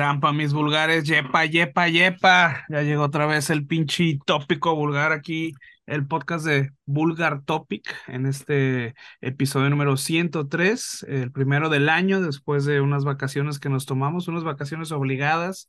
Trampa, mis vulgares. Yepa, yepa, yepa. Ya llegó otra vez el pinche tópico vulgar aquí, el podcast de Vulgar Topic, en este episodio número 103, el primero del año, después de unas vacaciones que nos tomamos, unas vacaciones obligadas.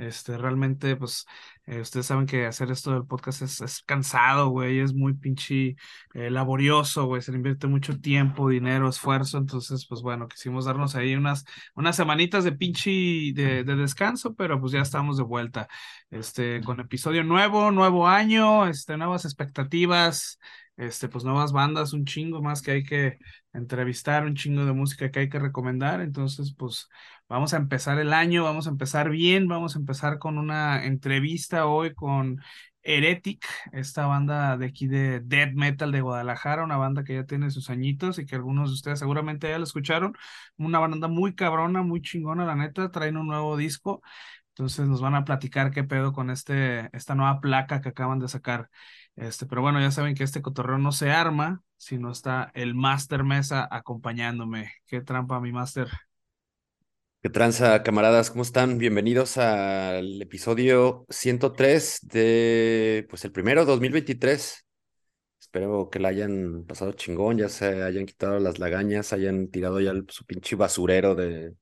Este, realmente, pues, eh, ustedes saben que hacer esto del podcast es, cansado, güey, es muy pinche eh, laborioso, güey, se le invierte mucho tiempo, dinero, esfuerzo, entonces, pues bueno, quisimos darnos ahí unas, unas semanitas de pinche de, de, descanso, pero pues ya estamos de vuelta, este, con episodio nuevo, nuevo año, este, nuevas expectativas, este, pues nuevas bandas, un chingo más que hay que entrevistar, un chingo de música que hay que recomendar. Entonces, pues vamos a empezar el año, vamos a empezar bien, vamos a empezar con una entrevista hoy con Heretic, esta banda de aquí de death metal de Guadalajara, una banda que ya tiene sus añitos y que algunos de ustedes seguramente ya la escucharon, una banda muy cabrona, muy chingona, la neta, traen un nuevo disco. Entonces nos van a platicar qué pedo con este, esta nueva placa que acaban de sacar. Este, pero bueno, ya saben que este cotorreo no se arma si no está el Master Mesa acompañándome. Qué trampa, mi Master. ¿Qué tranza, camaradas? ¿Cómo están? Bienvenidos al episodio 103 de, pues el primero, 2023. Espero que la hayan pasado chingón, ya se hayan quitado las lagañas, hayan tirado ya su pinche basurero de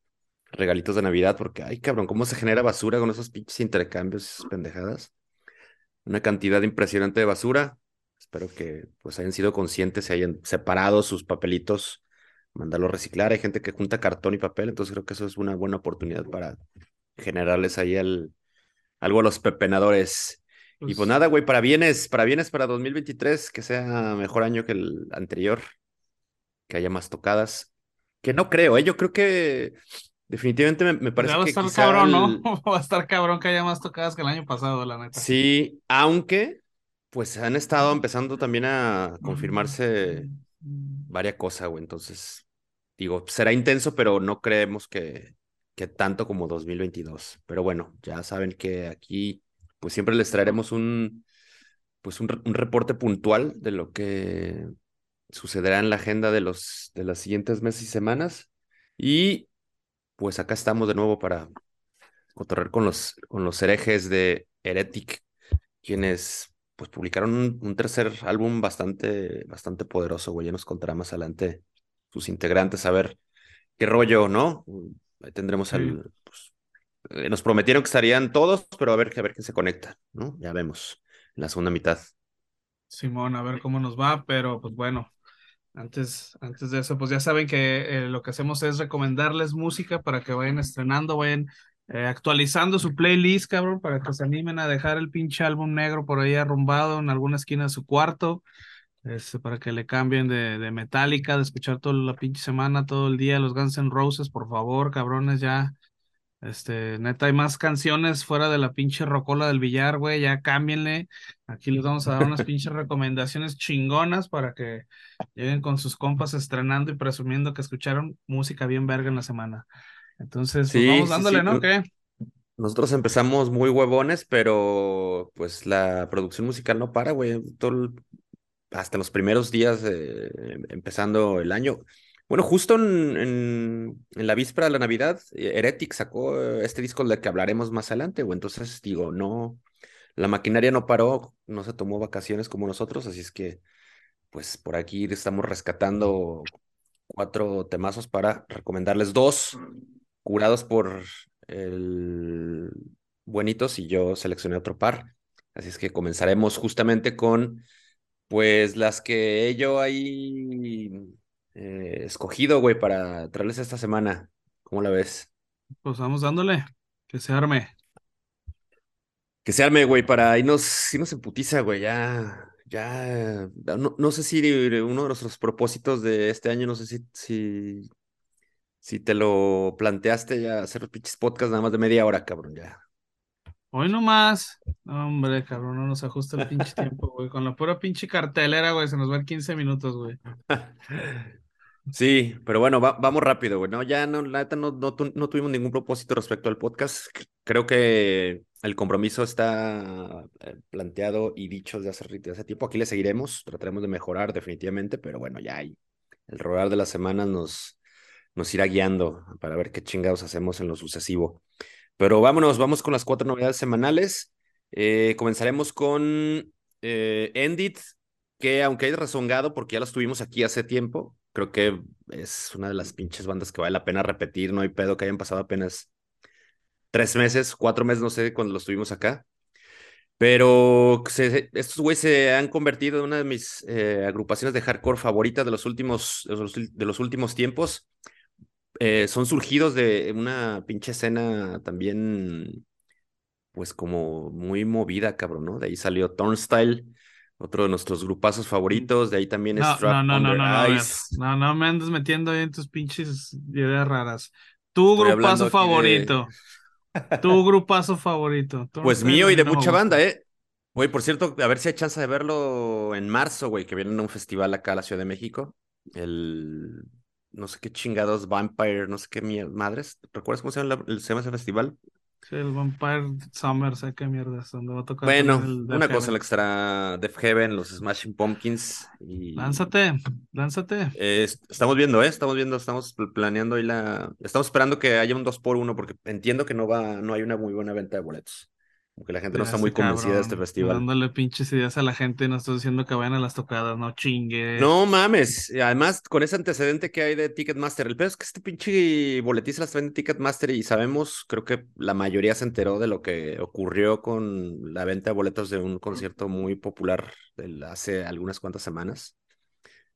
regalitos de Navidad, porque, ay, cabrón, ¿cómo se genera basura con esos pinches intercambios, esas pendejadas? Una cantidad impresionante de basura. Espero que pues hayan sido conscientes, se hayan separado sus papelitos, mandarlo a reciclar. Hay gente que junta cartón y papel, entonces creo que eso es una buena oportunidad para generarles ahí el, algo a los pepenadores. y pues, pues nada, güey, para bienes, para bienes para 2023, que sea mejor año que el anterior, que haya más tocadas. Que no creo, ¿eh? Yo creo que Definitivamente me, parece que. Va a estar cabrón, ¿no? Va a estar cabrón que haya más tocadas que el año pasado, la neta. Sí, aunque pues han estado empezando también a confirmarse varias cosas, güey. Entonces, digo, será intenso, pero no creemos que, que tanto como 2022. Pero bueno, ya saben que aquí, pues siempre les traeremos un, pues un, un reporte puntual de lo que sucederá en la agenda de los de las siguientes meses y semanas. Y pues acá estamos de nuevo para cotorrear con los, con los herejes de Heretic, quienes pues publicaron un, tercer álbum bastante, bastante poderoso, güey. Ya nos contará más adelante sus integrantes a ver qué rollo, ¿no? Ahí tendremos al. Pues, eh, nos prometieron que estarían todos, pero a ver, a ver quién se conecta, ¿no? Ya vemos en la segunda mitad. Simón, a ver cómo nos va, pero pues bueno, antes, antes de eso, pues ya saben que eh, lo que hacemos es recomendarles música para que vayan estrenando, vayan eh, actualizando su playlist, cabrón, para que se animen a dejar el pinche álbum negro por ahí arrumbado en alguna esquina de su cuarto, este, para que le cambien de, de Metallica, de escuchar toda la pinche semana, todo el día, los Guns N' Roses, por favor, cabrones, ya este, neta, hay más canciones fuera de la pinche rocola del billar, güey. Ya cámbienle. Aquí les vamos a dar unas pinches recomendaciones chingonas para que lleguen con sus compas estrenando y presumiendo que escucharon música bien verga en la semana. Entonces, pues vamos dándole, ¿no? ¿Qué? Nosotros empezamos muy huevones, pero pues la producción musical no para, güey. hasta los primeros días empezando el año. Bueno, justo en, la víspera de la Navidad, eh, Heretic sacó eh, este disco del que hablaremos más adelante, o entonces digo, no, la maquinaria no paró, no se tomó vacaciones como nosotros, así es que, pues por aquí estamos rescatando cuatro temazos para recomendarles dos, curados por el Buenitos y yo seleccioné otro par. Así es que comenzaremos justamente con, pues, las que yo ahí eh, escogido, güey, para traerles esta semana. ¿Cómo la ves? Pues vamos dándole, que se arme. Que se arme, güey, para irnos, irnos en putiza, güey, ya, ya, no, sé si uno de nuestros propósitos de este año, no sé si, si, si te lo planteaste ya hacer pinches podcast nada más de media hora, cabrón, ya. Hoy nomás. Hombre, cabrón, no nos ajusta el pinche tiempo, güey. Con la pura pinche cartelera, güey, se nos van 15 minutos, güey. Sí, pero bueno, vamos rápido, güey. Ya no, la neta no, no, tuvimos ningún propósito respecto al podcast. Creo que el compromiso está eh, planteado y dicho desde hace, hace tiempo. Aquí le seguiremos, trataremos de mejorar definitivamente, pero bueno, ya hay. El rodar de las semanas nos, nos irá guiando para ver qué chingados hacemos en lo sucesivo. Pero vámonos, vamos con las cuatro novedades semanales. Eh, comenzaremos con eh, Endit, que aunque hay rezongado porque ya los tuvimos aquí hace tiempo, creo que es una de las pinches bandas que vale la pena repetir, no hay pedo que hayan pasado apenas tres meses, cuatro meses, no sé, cuando los tuvimos acá. Pero se, estos güeyes se han convertido en una de mis eh, agrupaciones de hardcore favoritas de los últimos, de los, últimos tiempos. Eh, son surgidos de una pinche escena también, pues como muy movida, cabrón, ¿no? De ahí salió Turnstile, otro de nuestros grupazos favoritos, de ahí también No, Strap no, no, no, no, Ice. no, no me andes metiendo ahí en tus pinches ideas raras. Tu Estoy grupazo aquí de... favorito, tu grupazo favorito. Pues mío y de mucha banda. ¿eh? Güey, por cierto, a ver si hay chance de verlo en marzo, güey, que vienen a un festival acá a la Ciudad de México. El, no sé qué chingados, Vampire, no sé qué mier- madres. ¿Recuerdas cómo se llama, la- se llama ese festival? Sí, el Vampire Summer, sé qué mierda es, donde va a tocar Bueno, una cosa, el Heaven. extra Def Heaven, los Smashing Pumpkins y Lánzate, lánzate. eh, est- estamos viendo, ¿eh? Estamos viendo, estamos pl- planeando ahí la... Estamos esperando que haya un 2 por 1 porque entiendo que no va, no hay una muy buena venta de boletos. Como que la gente no está muy convencida de este festival. dándole pinches ideas a la gente, no estoy diciendo que vayan a las tocadas, no chingues. No mames, y además con ese antecedente que hay de Ticketmaster, el peor es que este pinche boletiza las vende Ticketmaster y sabemos, creo que la mayoría se enteró de lo que ocurrió con la venta de boletos de un concierto muy popular del- hace algunas cuantas semanas.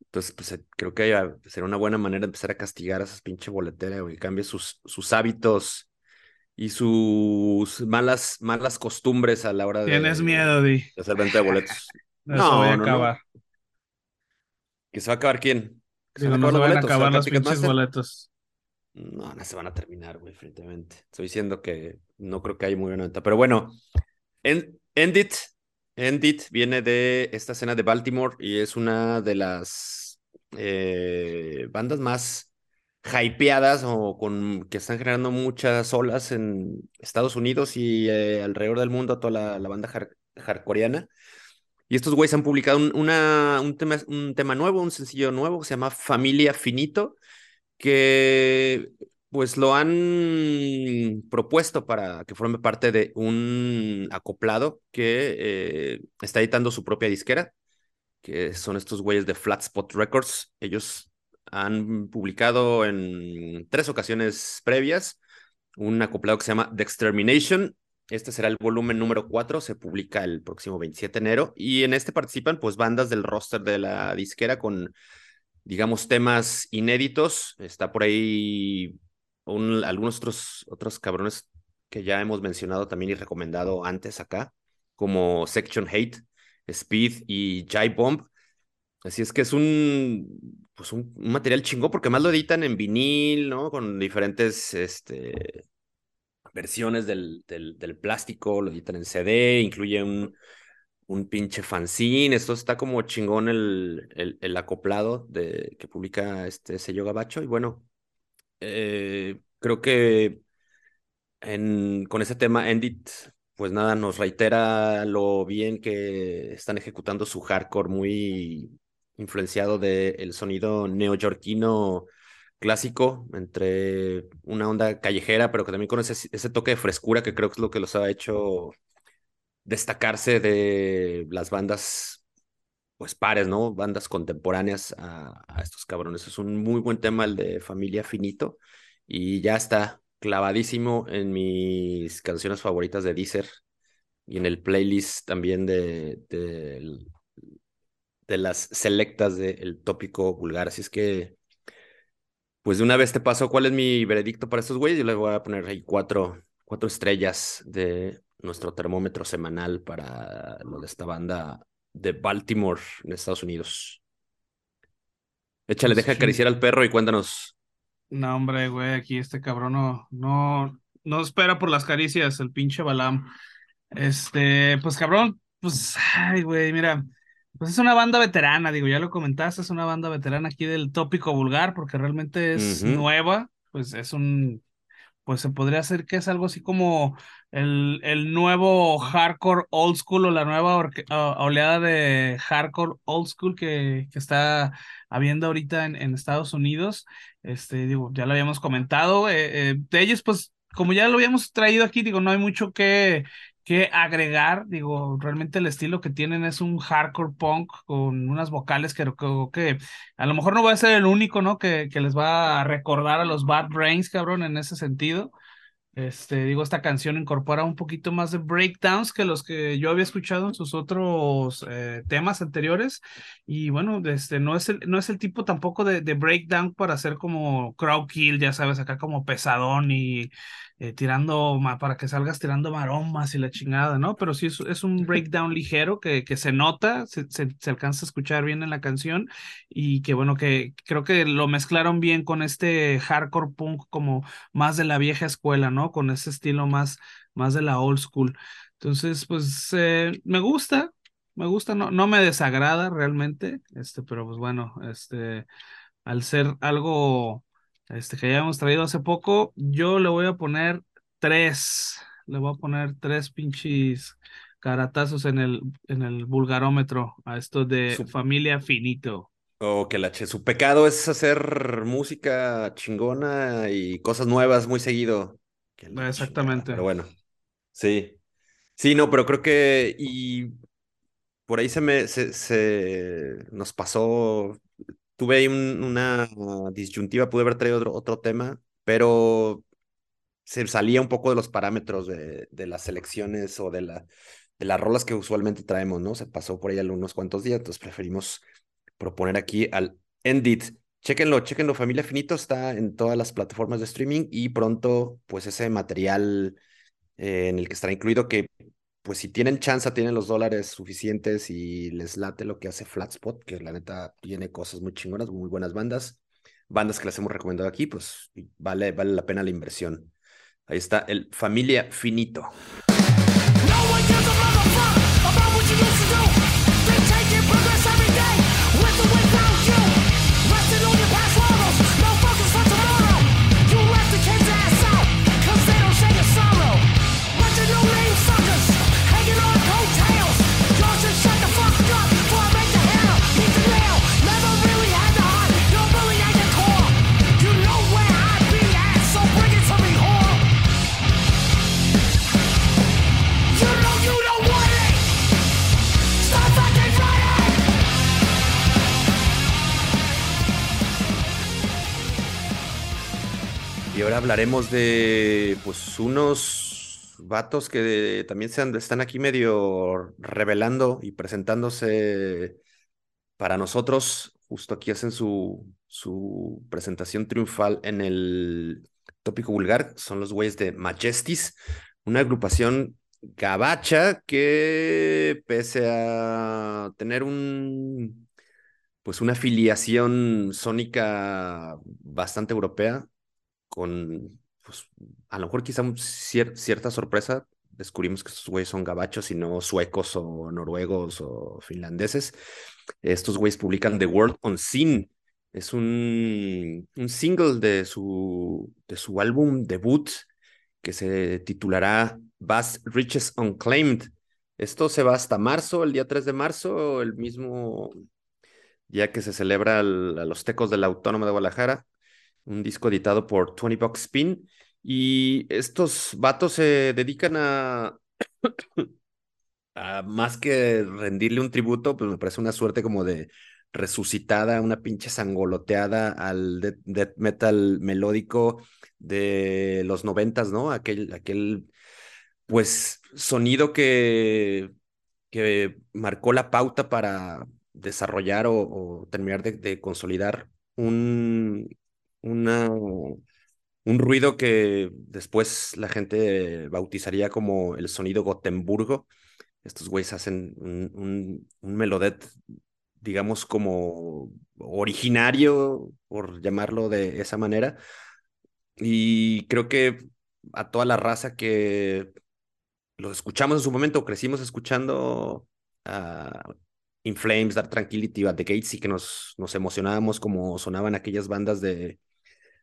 Entonces, pues eh, creo que será una buena manera de empezar a castigar a esas pinche boleteras, güey, cambie sus, sus hábitos y sus malas, malas costumbres a la hora Tienes de, miedo, Di. de hacer venta de boletos. De eso voy a No, no, acabar. no. ¿Que se va a acabar quién? ¿Que se Digo, van a no acabar los van a acabar los pinches boletos. No, no se van a terminar, güey, definitivamente. Estoy diciendo que no creo que haya muy buena venta. Pero bueno, End, End It, End It viene de esta escena de Baltimore y es una de las eh, bandas más hypeadas o con que están generando muchas olas en Estados Unidos y eh, alrededor del mundo, toda la, banda har- hardcoreana. Y estos güeyes han publicado un, un, tema, un tema nuevo, un sencillo nuevo que se llama Familia Finito que pues lo han propuesto para que forme parte de un acoplado que eh, está editando su propia disquera, que son estos güeyes de Flat Spot Records. Ellos han publicado en tres ocasiones previas un acoplado que se llama The Extermination. Este será el volumen número 4, se publica el próximo 27 de enero y en este participan pues bandas del roster de la disquera con digamos, temas inéditos. Está por ahí un, algunos otros, otros cabrones que ya hemos mencionado también y recomendado antes acá, como Section Hate, Speed y Jive Bomb. Así es que es un, pues un, material chingón porque más lo editan en vinil, ¿no? Con diferentes este, versiones del, del, plástico, lo editan en CD, incluye un, un pinche fanzine. Esto está como chingón el, el, acoplado de, que publica este sello Gabacho. Y bueno, eh, creo que con ese tema, Endit, pues nada, nos reitera lo bien que están ejecutando su hardcore, muy influenciado del sonido neoyorquino clásico, entre una onda callejera, pero que también con ese, toque de frescura que creo que es lo que los ha hecho destacarse de las bandas, pues pares, ¿no? Bandas contemporáneas a, estos cabrones. Es un muy buen tema el de Familia Finito y ya está clavadísimo en mis canciones favoritas de Deezer y en el playlist también de, de, de las selectas del tópico vulgar. Así es que, pues de una vez te paso cuál es mi veredicto para estos güeyes. Yo les voy a poner ahí cuatro, cuatro estrellas de nuestro termómetro semanal para lo de esta banda de Baltimore, en Estados Unidos. Échale, Pues deja acariciar al perro y cuéntanos. No, hombre, güey, aquí este cabrón no, no, no espera por las caricias, el pinche Balam. Este, pues cabrón, pues, ay, güey, mira, pues es una banda veterana, digo, ya lo comentaste, es una banda veterana aquí del tópico vulgar, porque realmente es nueva, pues es un, pues se podría hacer que es algo así como el, el nuevo hardcore old school o la nueva oleada de hardcore old school que, que está habiendo ahorita en, en Estados Unidos. Este, digo, ya lo habíamos comentado. eh, eh, de ellos, pues como ya lo habíamos traído aquí, digo, no hay mucho que, que agregar, digo, realmente el estilo que tienen es un hardcore punk con unas vocales que creo que, a lo mejor no voy a ser el único, ¿no? Que, que les va a recordar a los Bad Brains, cabrón, en ese sentido. Este, digo, esta canción incorpora un poquito más de breakdowns que los que yo había escuchado en sus otros eh, temas anteriores. Y bueno, este, no, es el, no es el tipo tampoco de, de breakdown para hacer como crowd kill, ya sabes, acá como pesadón y eh, tirando, para que salgas tirando maromas y la chingada, ¿no? Pero sí es, es un breakdown ligero que, que se nota, se, se, alcanza a escuchar bien en la canción y que bueno, que creo que lo mezclaron bien con este hardcore punk como más de la vieja escuela, ¿no? Con ese estilo más, más de la old school. Entonces, pues eh, me gusta, me gusta, no, no me desagrada realmente, este, pero pues bueno, este, al ser algo este que ya hemos traído hace poco, yo le voy a poner tres, le voy a poner tres pinches caratazos en el, en el vulgarómetro a esto de su... familia finito. O que la che, su pecado es hacer música chingona y cosas nuevas muy seguido. Exactamente. Pero bueno, sí. Sí, no, pero creo que y por ahí se me se, se nos pasó tuve ahí una disyuntiva, pude haber traído otro, otro, tema, pero se salía un poco de los parámetros de, de las selecciones o de, la, de las rolas que usualmente traemos, ¿no? Se pasó por ahí unos cuantos días, entonces preferimos proponer aquí al Endit. Chéquenlo, chéquenlo, Familia Finito está en todas las plataformas de streaming y pronto, pues ese material eh, en el que estará incluido, que pues si tienen chance, tienen los dólares suficientes y les late lo que hace Flatspot, que la neta tiene cosas muy chingonas, muy buenas bandas, bandas que las hemos recomendado aquí, pues vale, vale la pena la inversión. Ahí está el Familia Finito. Ahora hablaremos de pues unos vatos que también se están aquí medio revelando y presentándose para nosotros. Justo aquí hacen su, su presentación triunfal en el tópico vulgar. Son los güeyes de Majestis, una agrupación gabacha que pese a tener un pues una afiliación sónica bastante europea, con, pues, a lo mejor quizá cierta sorpresa, descubrimos que estos güeyes son gabachos y no suecos o noruegos o finlandeses. Estos güeyes publican The World on Scene. Es un, un single de su, de su álbum debut que se titulará Bass Riches Unclaimed. Esto se va hasta marzo, el día 3 de marzo, el mismo día que se celebra a los tecos de la Autónoma de Guadalajara un disco editado por 20 Bucks Spin. Y estos vatos se dedican a, a, más que rendirle un tributo, pues me parece una suerte como de resucitada, una pinche sangoloteada al death, metal melódico de los noventas, ¿no? Aquel, aquel, pues, sonido que, que marcó la pauta para desarrollar o, terminar de consolidar un, una, un ruido que después la gente bautizaría como el sonido Gotemburgo. Estos güeyes hacen un, un, melodet, digamos, como originario, por llamarlo de esa manera. Y creo que a toda la raza que los escuchamos en su momento, crecimos escuchando a In Flames, Dark Tranquility, At the Gates y que nos, nos emocionábamos como sonaban aquellas bandas de,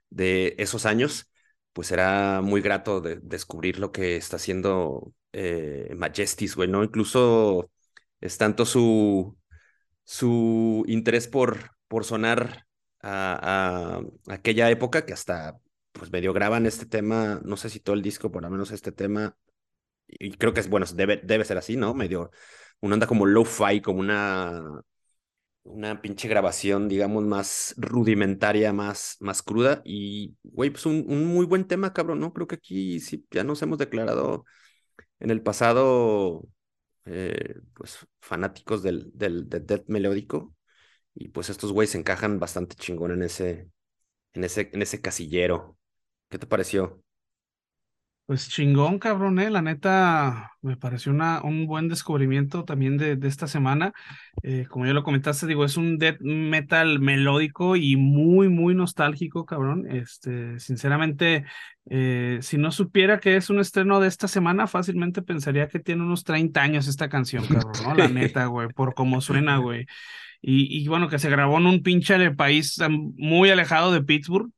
de esos años, pues será muy grato de, descubrir lo que está haciendo eh, Majestis, güey, ¿no? Incluso es tanto su, su interés por, por sonar a, aquella época que hasta pues medio graban este tema, no sé si todo el disco, por lo menos este tema, y creo que es, bueno, debe, debe ser así, ¿no? Medio, una onda como low-fi, como una, una pinche grabación, digamos, más rudimentaria, más, más cruda, y, güey, pues un, un muy buen tema, cabrón, ¿no? Creo que aquí sí, ya nos hemos declarado en el pasado, eh, pues, fanáticos del, del, del death melódico, y pues estos güeyes encajan bastante chingón en ese, en ese, en ese casillero. ¿Qué te pareció? Pues chingón, cabrón, eh. La neta, me pareció una, un buen descubrimiento también de, de esta semana. Eh, como ya lo comentaste, digo, es un death metal melódico y muy, muy nostálgico, cabrón. Este, sinceramente, eh, si no supiera que es un estreno de esta semana, fácilmente pensaría que tiene unos 30 años esta canción, cabrón, ¿no? La neta, güey, por cómo suena, güey. Y, y bueno, que se grabó en un pinche país muy alejado de Pittsburgh.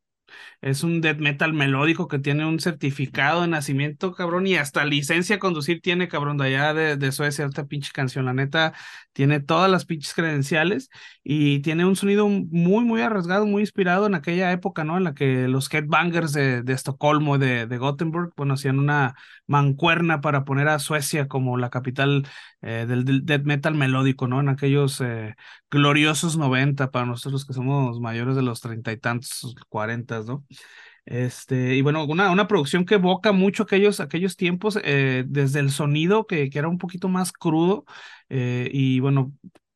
Es un death metal melódico que tiene un certificado de nacimiento, cabrón, y hasta licencia a conducir tiene, cabrón, de allá de, de Suecia, esta pinche canción. La neta, tiene todas las pinches credenciales y tiene un sonido muy, muy arriesgado, muy inspirado en aquella época, ¿no? En la que los headbangers de, de Estocolmo de, de Gothenburg, bueno, hacían una mancuerna para poner a Suecia como la capital eh, del, del death metal melódico, ¿no? En aquellos eh, gloriosos 90 para nosotros que somos mayores de los treinta y tantos, cuarentas, ¿no? Este, y bueno, una, una producción que evoca mucho aquellos, aquellos tiempos, eh, desde el sonido que, que, era un poquito más crudo, eh, y bueno,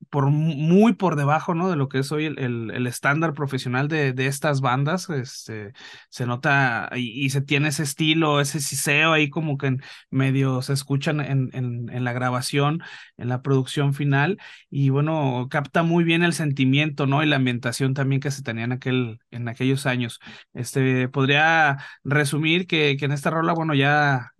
por muy por debajo, ¿no? De lo que es hoy el, el, el estándar profesional de, de, estas bandas, este, se nota y, y, se tiene ese estilo, ese siseo ahí como que en medio se escuchan en, en, en, la grabación, en la producción final, y bueno, capta muy bien el sentimiento, ¿no? Y la ambientación también que se tenía en, aquel, en aquellos años. Este, podría resumir que, que en esta rola, bueno, ya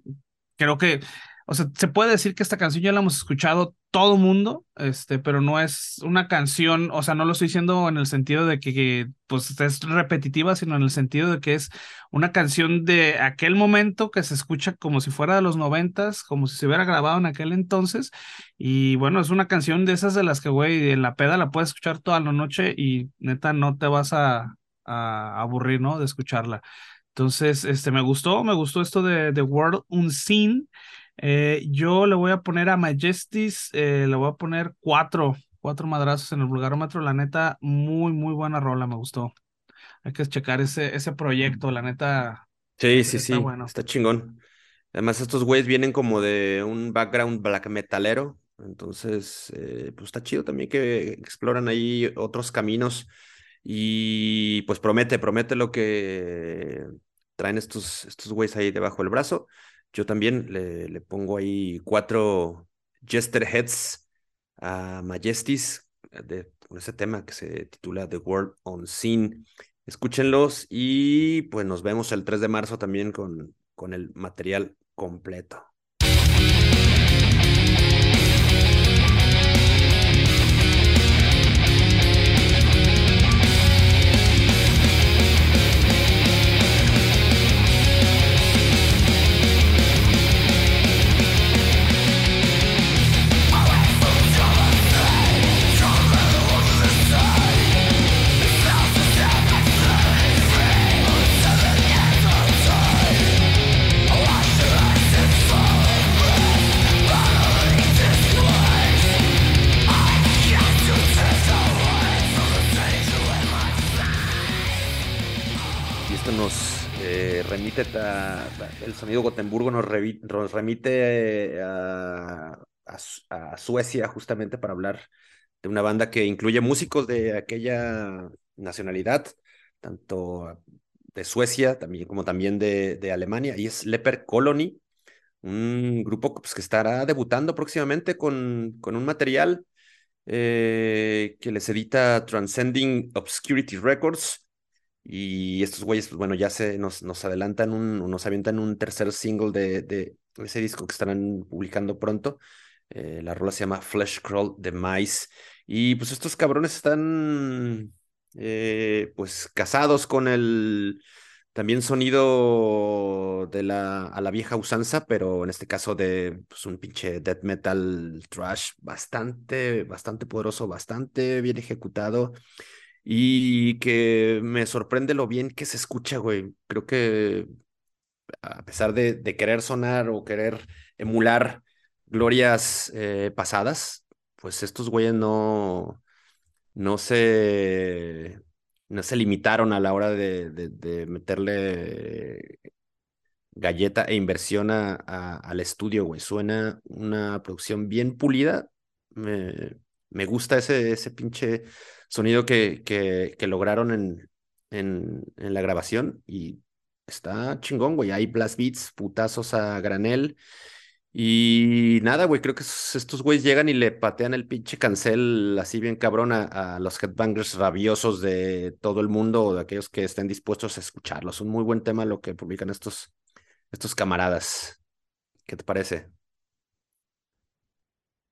creo que o sea, se puede decir que esta canción ya la hemos escuchado todo mundo, este, pero no es una canción, o sea, no lo estoy diciendo en el sentido de que, pues es repetitiva, sino en el sentido de que es una canción de aquel momento que se escucha como si fuera de los noventas, como si se hubiera grabado en aquel entonces. Y bueno, es una canción de esas de las que, güey, en la peda la puedes escuchar toda la noche y neta no te vas a, a aburrir, ¿no? De escucharla. Entonces, este, me gustó, me gustó esto de The World Unseen. Eh, yo le voy a poner a Majestis, eh, le voy a poner cuatro, cuatro madrazos en el vulgarómetro. La neta, muy, muy buena rola, me gustó. Hay que checar ese, ese proyecto, la neta. Sí, sí, está sí, bueno. está chingón. Además, estos güeyes vienen como de un background black metalero, entonces, eh, pues está chido también que exploran ahí otros caminos y pues promete, promete lo que traen estos, estos güeyes ahí debajo del brazo. Yo también le, le pongo ahí cuatro Jester Heads a Majestis de, con ese tema que se titula The World on Scene. Escúchenlos y pues nos vemos el 3 de marzo también con, con el material completo. El sonido Gotemburgo nos, nos remite a, a, a, Suecia justamente para hablar de una banda que incluye músicos de aquella nacionalidad, tanto de Suecia también, como también de, de Alemania, y es Leper Colony, un grupo pues, que estará debutando próximamente con, con un material eh, que les edita Transcending Obscurity Records, y estos güeyes, pues bueno, ya se nos, nos adelantan un, nos avientan un tercer single de, de ese disco que estarán publicando pronto. Eh, la rola se llama Flesh Crawl de Mice. Y pues estos cabrones están eh, pues casados con el también sonido de la, a la vieja usanza, pero en este caso de pues, un pinche death metal trash bastante, bastante poderoso, bastante bien ejecutado. Y que me sorprende lo bien que se escucha, güey. Creo que a pesar de, de querer sonar o querer emular glorias eh, pasadas, pues estos güeyes no, no se, no se limitaron a la hora de, de, meterle galleta e inversión a, al estudio, güey. Suena una producción bien pulida. Me, me gusta ese, ese pinche sonido que, que, que lograron en, en, la grabación y está chingón, güey. Hay blast beats, putazos a granel. Y nada, güey, creo que estos güeyes llegan y le patean el pinche cancel así bien cabrón a, a, los headbangers rabiosos de todo el mundo o de aquellos que estén dispuestos a escucharlo. Es un muy buen tema lo que publican estos, estos camaradas. ¿Qué te parece?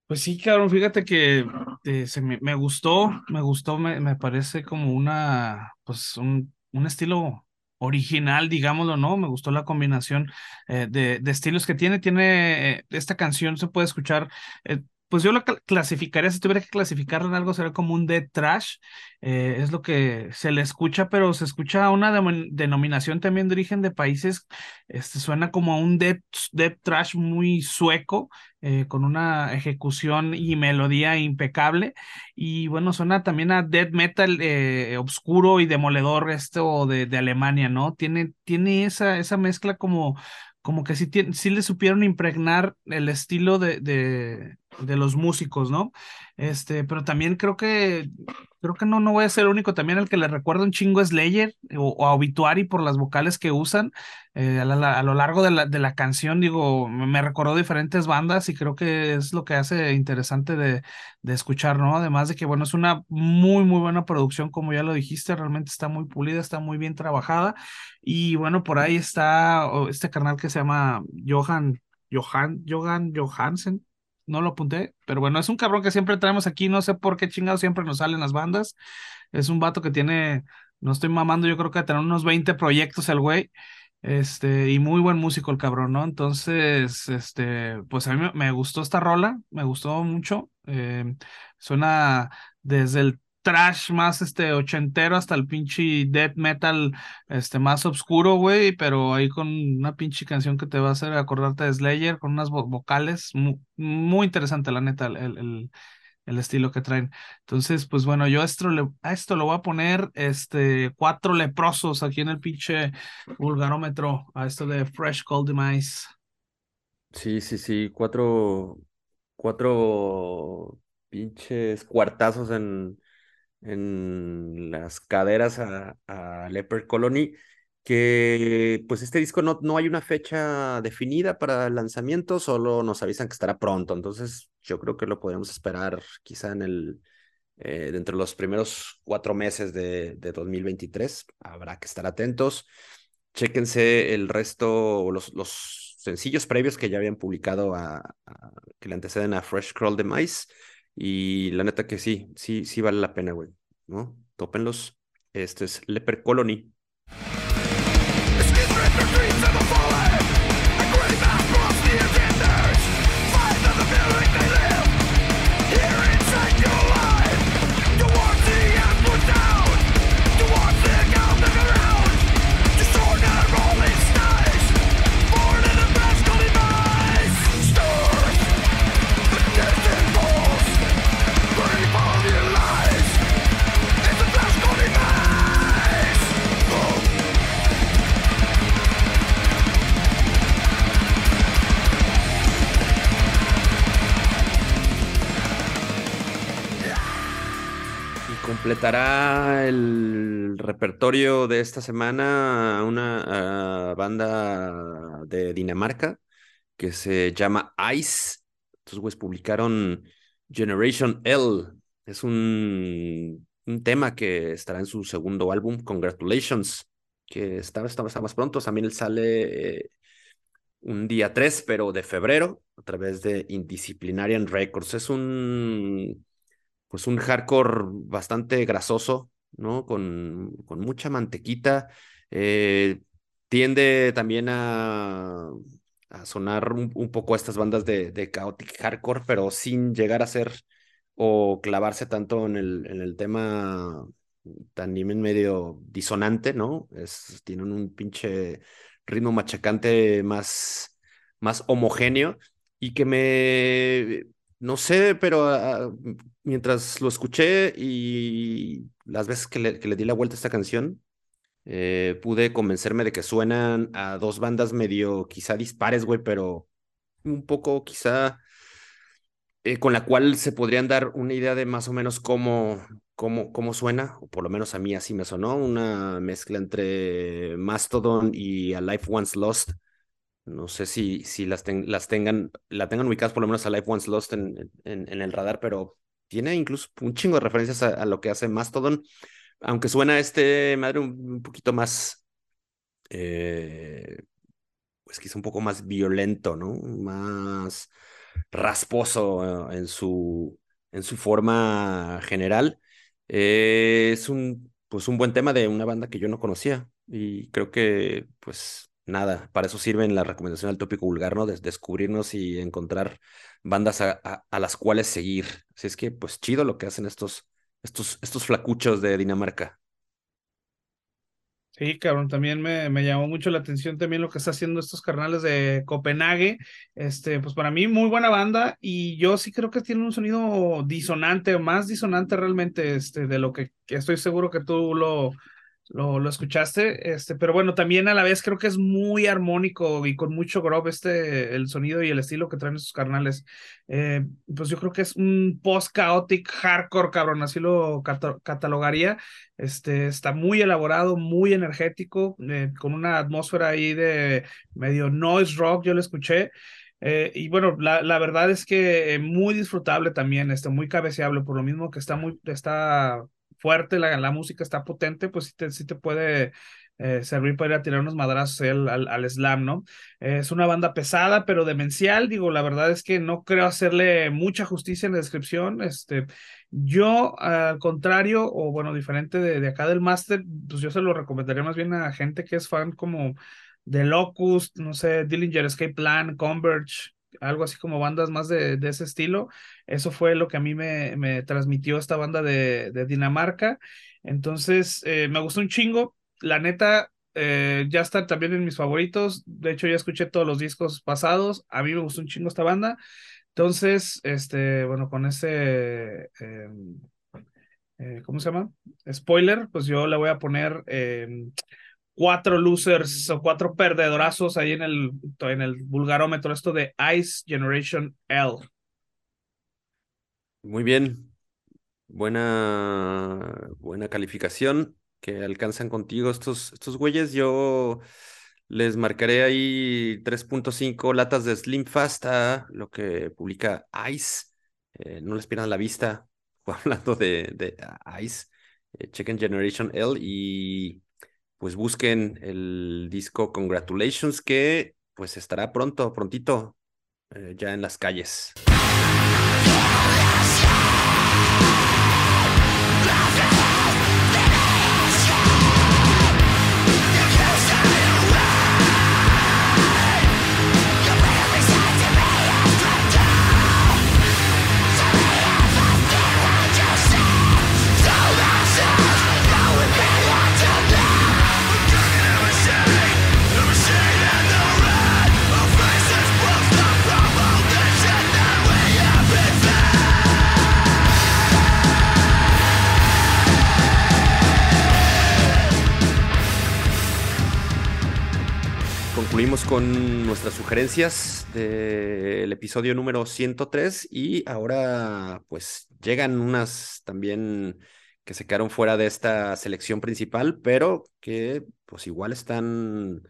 Pues sí, cabrón, fíjate que eh, se me, me, gustó, me gustó, me, me parece como una, pues un, un estilo original, digámoslo, ¿no? Me gustó la combinación eh, de, de, estilos que tiene. Tiene eh, esta canción, se puede escuchar pues yo la clasificaría, si tuviera que clasificarla en algo, sería como un dead trash, eh, es lo que se le escucha, pero se escucha una de denominación también de origen de países, este suena como a un dead, trash muy sueco, eh, con una ejecución y melodía impecable, y bueno, suena también a dead metal eh, oscuro y demoledor esto de, de Alemania, ¿no? Tiene, tiene esa, esa mezcla como como que sí, sí le supieron impregnar el estilo de, de, de, los músicos, ¿no? Este, pero también creo que, creo que no, no voy a ser el único, también el que le recuerda un chingo es Slayer o, o a Obituary por las vocales que usan eh, a, la, a, lo largo de la, de la canción, digo, me recordó diferentes bandas y creo que es lo que hace interesante de, de escuchar, ¿no? Además de que, bueno, es una muy, muy buena producción, como ya lo dijiste, realmente está muy pulida, está muy bien trabajada y bueno, por ahí está este carnal que se llama Johan, Johan, Johan Johansen, no lo apunté, pero bueno, es un cabrón que siempre traemos aquí, no sé por qué chingados siempre nos salen las bandas. Es un vato que tiene, no estoy mamando, yo creo que tener unos 20 proyectos el güey. Este, y muy buen músico el cabrón, ¿no? Entonces, este, pues a mí me, me gustó esta rola, me gustó mucho. Eh, suena desde el trash más este ochentero hasta el pinche death metal este más oscuro, güey, pero ahí con una pinche canción que te va a hacer acordarte de Slayer con unas vo vocales muy, interesante la neta el, el, estilo que traen. Entonces, pues bueno, yo esto, le, a esto lo voy a poner este cuatro leprosos aquí en el pinche vulgarómetro a esto de Fresh Cold Demise. Sí, sí, sí, cuatro cuatro pinches cuartazos en en las caderas a, a Leper Colony, que pues este disco no, no hay una fecha definida para el lanzamiento, solo nos avisan que estará pronto, entonces yo creo que lo podríamos esperar quizá en el, eh, dentro de los primeros cuatro meses de, de 2023, habrá que estar atentos, chéquense el resto, los, los sencillos previos que ya habían publicado a, que le anteceden a Fresh Crawl de Mice, y la neta que sí, sí, sí vale la pena, güey, ¿no? Tópenlos. Este es Leper Colony. Completará el repertorio de esta semana una banda de Dinamarca que se llama Ice. Estos güeyes publicaron Generation L. Es un, tema que estará en su segundo álbum, Congratulations, que está, está, está más pronto. También sale eh, un día 3, pero de febrero, a través de Indisciplinarian Records. Es un pues un hardcore bastante grasoso, ¿no? Con, con mucha mantequita. Eh, tiende también a, a sonar un, poco a estas bandas de, de chaotic hardcore, pero sin llegar a ser o clavarse tanto en el, en el tema también medio disonante, ¿no? Es, tienen un pinche ritmo machacante más, más homogéneo y que me, no sé, pero ah, mientras lo escuché y las veces que le, di la vuelta a esta canción, eh, pude convencerme de que suenan a dos bandas medio quizá dispares, güey, pero un poco quizá eh, con la cual se podrían dar una idea de más o menos cómo, cómo, cómo suena, o por lo menos a mí así me sonó, una mezcla entre Mastodon y A Life Once Lost. No sé si, si las, las tengan, la tengan ubicadas por lo menos a Life Once Lost en, en, el radar, pero tiene incluso un chingo de referencias a, lo que hace Mastodon, aunque suena este madre un, poquito más, eh, pues quizá un poco más violento, ¿no? Más rasposo en su, en su forma general. Eh, es un, pues un buen tema de una banda que yo no conocía y creo que, pues nada, para eso sirven la recomendación del tópico vulgar, ¿no? De descubrirnos y encontrar bandas a, las cuales seguir. Así es que, pues chido lo que hacen estos, estos, estos flacuchos de Dinamarca. Sí, cabrón, también me, me, llamó mucho la atención también lo que está haciendo estos carnales de Copenhague. Este, pues para mí, muy buena banda, y yo sí creo que tiene un sonido disonante, más disonante realmente, este, de lo que estoy seguro que tú lo, lo, lo, escuchaste, este, pero bueno, también a la vez creo que es muy armónico y con mucho groove este, el sonido y el estilo que traen estos carnales. Eh, pues yo creo que es un post-chaotic hardcore, cabrón, así lo catalogaría. Este, está muy elaborado, muy energético, eh, con una atmósfera ahí de medio noise rock, yo lo escuché. Eh, y bueno, la, la, verdad es que muy disfrutable también, este, muy cabeceable, por lo mismo que está muy, está fuerte, la, la música está potente, pues sí te, sí te puede eh, servir para ir a tirar unos madrazos al, al, slam, ¿no? es una banda pesada, pero demencial, digo, la verdad es que no creo hacerle mucha justicia en la descripción, este, yo al contrario, o bueno, diferente de, de acá del máster, pues yo se lo recomendaría más bien a gente que es fan como de Locust, no sé, Dillinger Escape Plan, Converge, algo así como bandas más de, de ese estilo. Eso fue lo que a mí me, me transmitió esta banda de, de Dinamarca. Entonces, eh, me gustó un chingo. La neta, eh, ya está también en mis favoritos. De hecho, ya escuché todos los discos pasados. A mí me gustó un chingo esta banda. Entonces, este, bueno, con ese, em, eh, ¿cómo se llama? Spoiler, pues yo le voy a poner em, cuatro losers o cuatro perdedorazos ahí en el, en el vulgarómetro, esto de Ice Generation L. Muy bien. Buena, buena calificación que alcanzan contigo estos, estos güeyes. Yo les marcaré ahí 3.5 latas de Slim Fast a lo que publica Ice. Eh, no les pierdan la vista hablando de, de Ice. Eh, chequen Generation L y pues busquen el disco Congratulations que pues estará pronto, prontito, eh, ya en las calles. Concluimos con nuestras sugerencias del episodio número 103 y ahora pues llegan unas también que se quedaron fuera de esta selección principal, pero que pues igual están,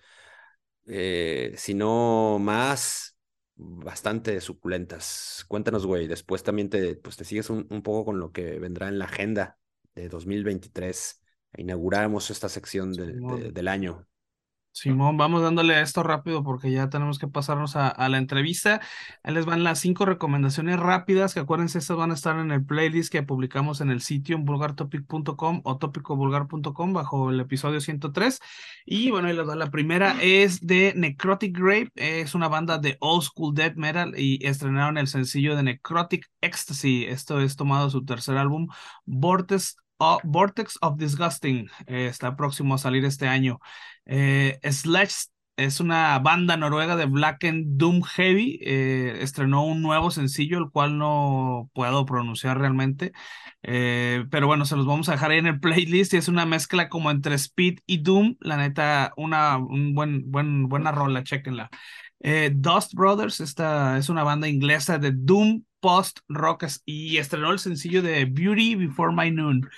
eh, si no más, bastante suculentas. Cuéntanos, güey, después también te, pues, te sigues un, poco con lo que vendrá en la agenda de 2023. Inauguramos esta sección del año. Simón, vamos dándole a esto rápido porque ya tenemos que pasarnos a, la entrevista. Les van las cinco recomendaciones rápidas, que acuérdense, estas van a estar en el playlist que publicamos en el sitio en vulgartopic.com o topicovulgar.com bajo el episodio 103. Y bueno. La primera es de Necrotic Grave, es una banda de old school death metal y estrenaron el sencillo de Necrotic Ecstasy. Esto es tomado su tercer álbum, Vortex Vortex of Disgusting. Eh, está próximo a salir este año. Eh, Slash es una banda noruega de Black Doom Heavy. Eh, estrenó un nuevo sencillo, el cual no puedo pronunciar realmente. Eh, pero bueno, se los vamos a dejar ahí en el playlist. Y es una mezcla como entre Speed y Doom. La neta, una un buen, buen, buena rola, chequenla. Eh, Dust Brothers, esta es una banda inglesa de Doom Post Rock y estrenó el sencillo de Beauty Before My Noon.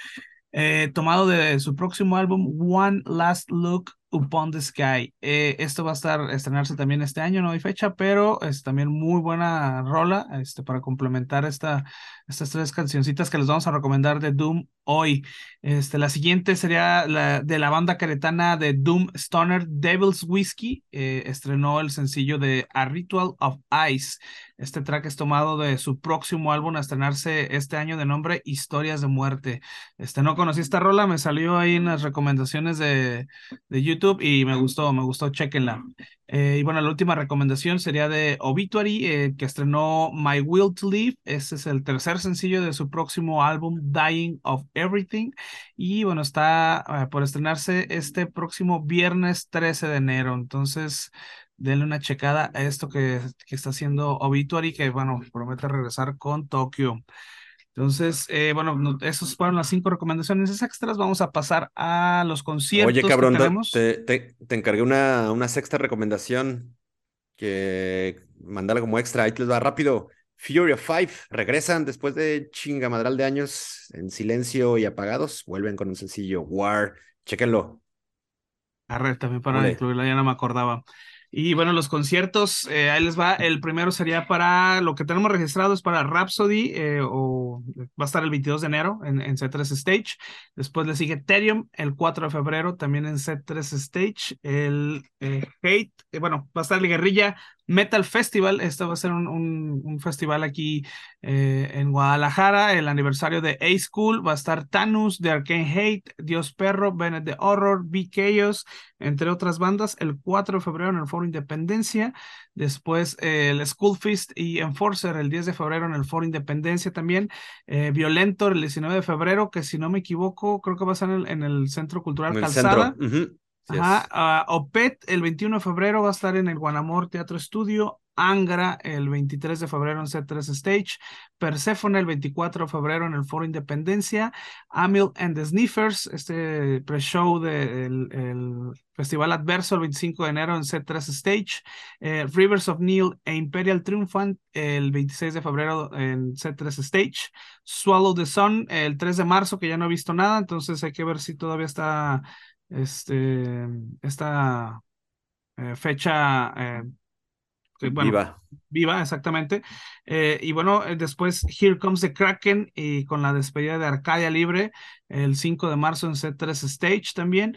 tomado de su próximo álbum One Last Look Upon the Sky. Eh, esto va a estar estrenarse también este año, no hay fecha, pero es también muy buena rola este, para complementar esta, estas tres cancioncitas que les vamos a recomendar de Doom hoy. Este, la siguiente sería la, de la banda caretana de Doom Stoner Devil's Whiskey. Eh, estrenó el sencillo de A Ritual of Ice. Este track es tomado de su próximo álbum a estrenarse este año de nombre Historias de Muerte. Este, no conocí esta rola, me salió ahí en las recomendaciones de, de YouTube y me gustó, me gustó, chequenla. Eh, y bueno, la última recomendación sería de Obituary, eh, que estrenó My Will to Live. Este es el tercer sencillo de su próximo álbum, Dying of Everything. Y bueno, está eh, por estrenarse este próximo viernes 13 de enero. Entonces, denle una checada a esto que, que está haciendo Obituary, que bueno, promete regresar con Tokio. Entonces, eh, bueno, esas fueron las cinco recomendaciones extras. Vamos a pasar a los conciertos. Oye, cabrón, Te, te, encargué una, una sexta recomendación que mandala como extra. Ahí te les va rápido. Fury of Five regresan después de chingamadral de años en silencio y apagados. Vuelven con un sencillo War. Chéquenlo. Arre, también para incluirla, ya no me acordaba. Y bueno, los conciertos, eh, ahí les va. El primero sería para lo que tenemos registrado es para Rhapsody, eh, o va a estar el 22 de enero en, en C3 Stage. Después le sigue Ethereum el 4 de febrero también en C3 Stage. El eh, Hate, bueno, va a estar el Guerrilla Metal Festival. Este va a ser un, un, festival aquí eh, en Guadalajara. El aniversario de A-School va a estar Thanos de Arcane Hate, Dios Perro, Bennett de Horror, Be Chaos, entre otras bandas. El 4 de febrero en el Foro Independencia. Después eh, el School Feast y Enforcer el 10 de febrero en el Foro Independencia también. Eh, Violentor el 19 de febrero, que si no me equivoco, creo que va a ser en el, Centro Cultural Calzada. Ajá, OPET el 21 de febrero va a estar en el Guanamor Teatro Estudio, Angra el 23 de febrero en C3 Stage, Persephone el 24 de febrero en el Foro Independencia, Amil and the Sniffers, este pre-show del el Festival Adverso el 25 de enero en C3 Stage, eh, Rivers of Neil e Imperial Triumphant el 26 de febrero en C3 Stage, Swallow the Sun el 3 de marzo que ya no he visto nada, entonces hay que ver si todavía está este, esta eh, fecha eh, viva. Viva, exactamente. Eh, y bueno, después Here Comes the Kraken y con la despedida de Arcadia Libre el 5 de marzo en C3 Stage también.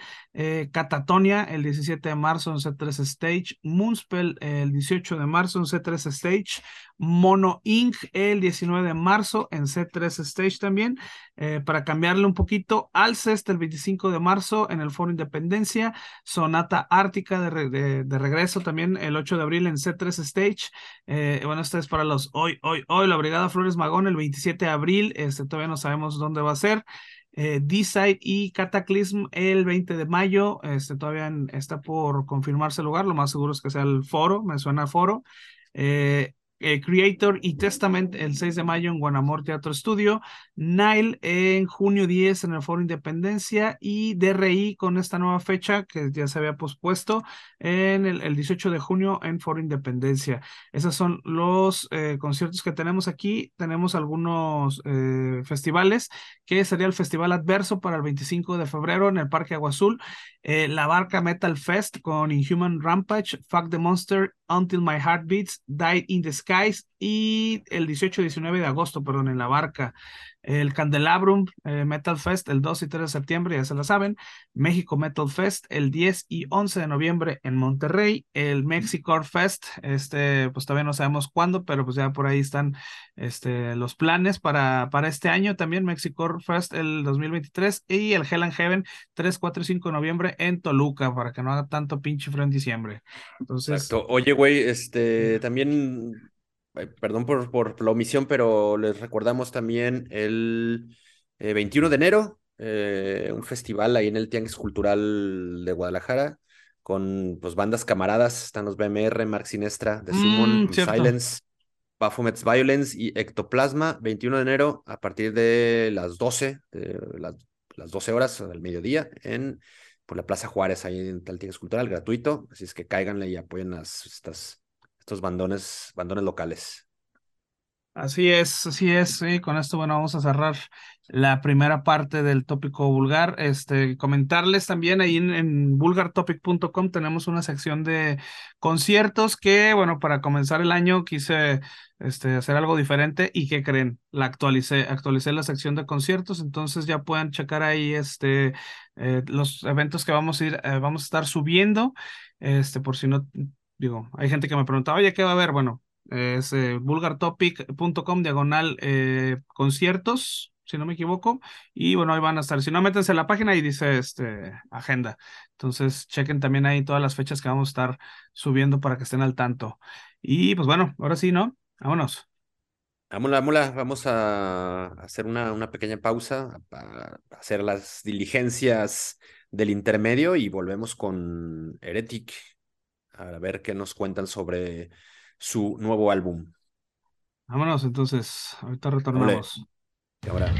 Catatonia el 17 de marzo en C3 Stage. Moonspell el 18 de marzo en C3 Stage. Mono Inc. el 19 de marzo en C3 Stage también. Eh, para cambiarle un poquito, Alcest el 25 de marzo en el Foro Independencia. Sonata Ártica de, de, regreso también el 8 de abril en C3 Stage. Eh, bueno, esto es para los hoy, hoy, hoy. La Brigada Flores Magón el 27 de abril. Este, todavía no sabemos dónde va a ser. Eh, D-Side y Cataclysm el 20 de mayo. Este, todavía está por confirmarse el lugar. Lo más seguro es que sea el foro. Me suena foro. Eh, eh, Creator y Testament el 6 de mayo en Guanamor Teatro Estudio, Nile en junio 10 en el Foro Independencia y DRI con esta nueva fecha que ya se había pospuesto en el, 18 de junio en Foro Independencia. Esos son los eh, conciertos que tenemos aquí. Tenemos algunos eh, festivales, que sería el Festival Adverso para el 25 de febrero en el Parque Agua Azul, la Barca Metal Fest con Inhuman Rampage, Fuck the Monster, Until My Heart Beats, Die in the Skies y el 18-19 de agosto, perdón, en la barca. El Candelabrum eh, Metal Fest el 2 y 3 de septiembre, ya se lo saben. México Metal Fest el 10 y 11 de noviembre en Monterrey. El Mexico Fest, este, pues todavía no sabemos cuándo, pero pues ya por ahí están este, los planes para, para este año también. Mexico Fest el 2023 y el Hell and Heaven 3, 4 y 5 de noviembre en Toluca, para que no haga tanto pinche frío en diciembre. Entonces. Oye, güey, este, también perdón por, por la omisión, pero les recordamos también el 21 eh, de enero eh, un festival ahí en el Tianguis Cultural de Guadalajara con pues bandas camaradas, están los BMR, Mark Sinestra, The Summon, Mm, cierto. Silence, Baphomets Violence y Ectoplasma, 21 de enero a partir de las 12, de las, las 12 horas del mediodía en por la Plaza Juárez, ahí en el Tianguis Cultural, gratuito, así es que cáiganle y apoyen a estas, estos bandones, bandones locales. Así es, así es. Sí, con esto, bueno, vamos a cerrar la primera parte del tópico vulgar. Este, comentarles también ahí en, en vulgartopic.com tenemos una sección de conciertos que, bueno, para comenzar el año quise este, hacer algo diferente y ¿qué creen? La actualicé, actualicé la sección de conciertos, entonces ya pueden checar ahí este, eh, los eventos que vamos a ir, eh, vamos a estar subiendo, este, por si no, digo, hay gente que me preguntaba, oye, ¿qué va a haber? Bueno es eh, vulgartopic.com diagonal eh, conciertos, si no me equivoco, y bueno, ahí van a estar. Si no, métanse en la página y dice este, agenda. Entonces, chequen también ahí todas las fechas que vamos a estar subiendo para que estén al tanto. Y pues bueno, ahora sí, ¿no? Vámonos. Vámonos, vámonos, vamos a hacer una, una pequeña pausa para hacer las diligencias del intermedio y volvemos con Heretic a ver qué nos cuentan sobre su nuevo álbum. Vámonos, entonces, ahorita retornamos. Y ahora.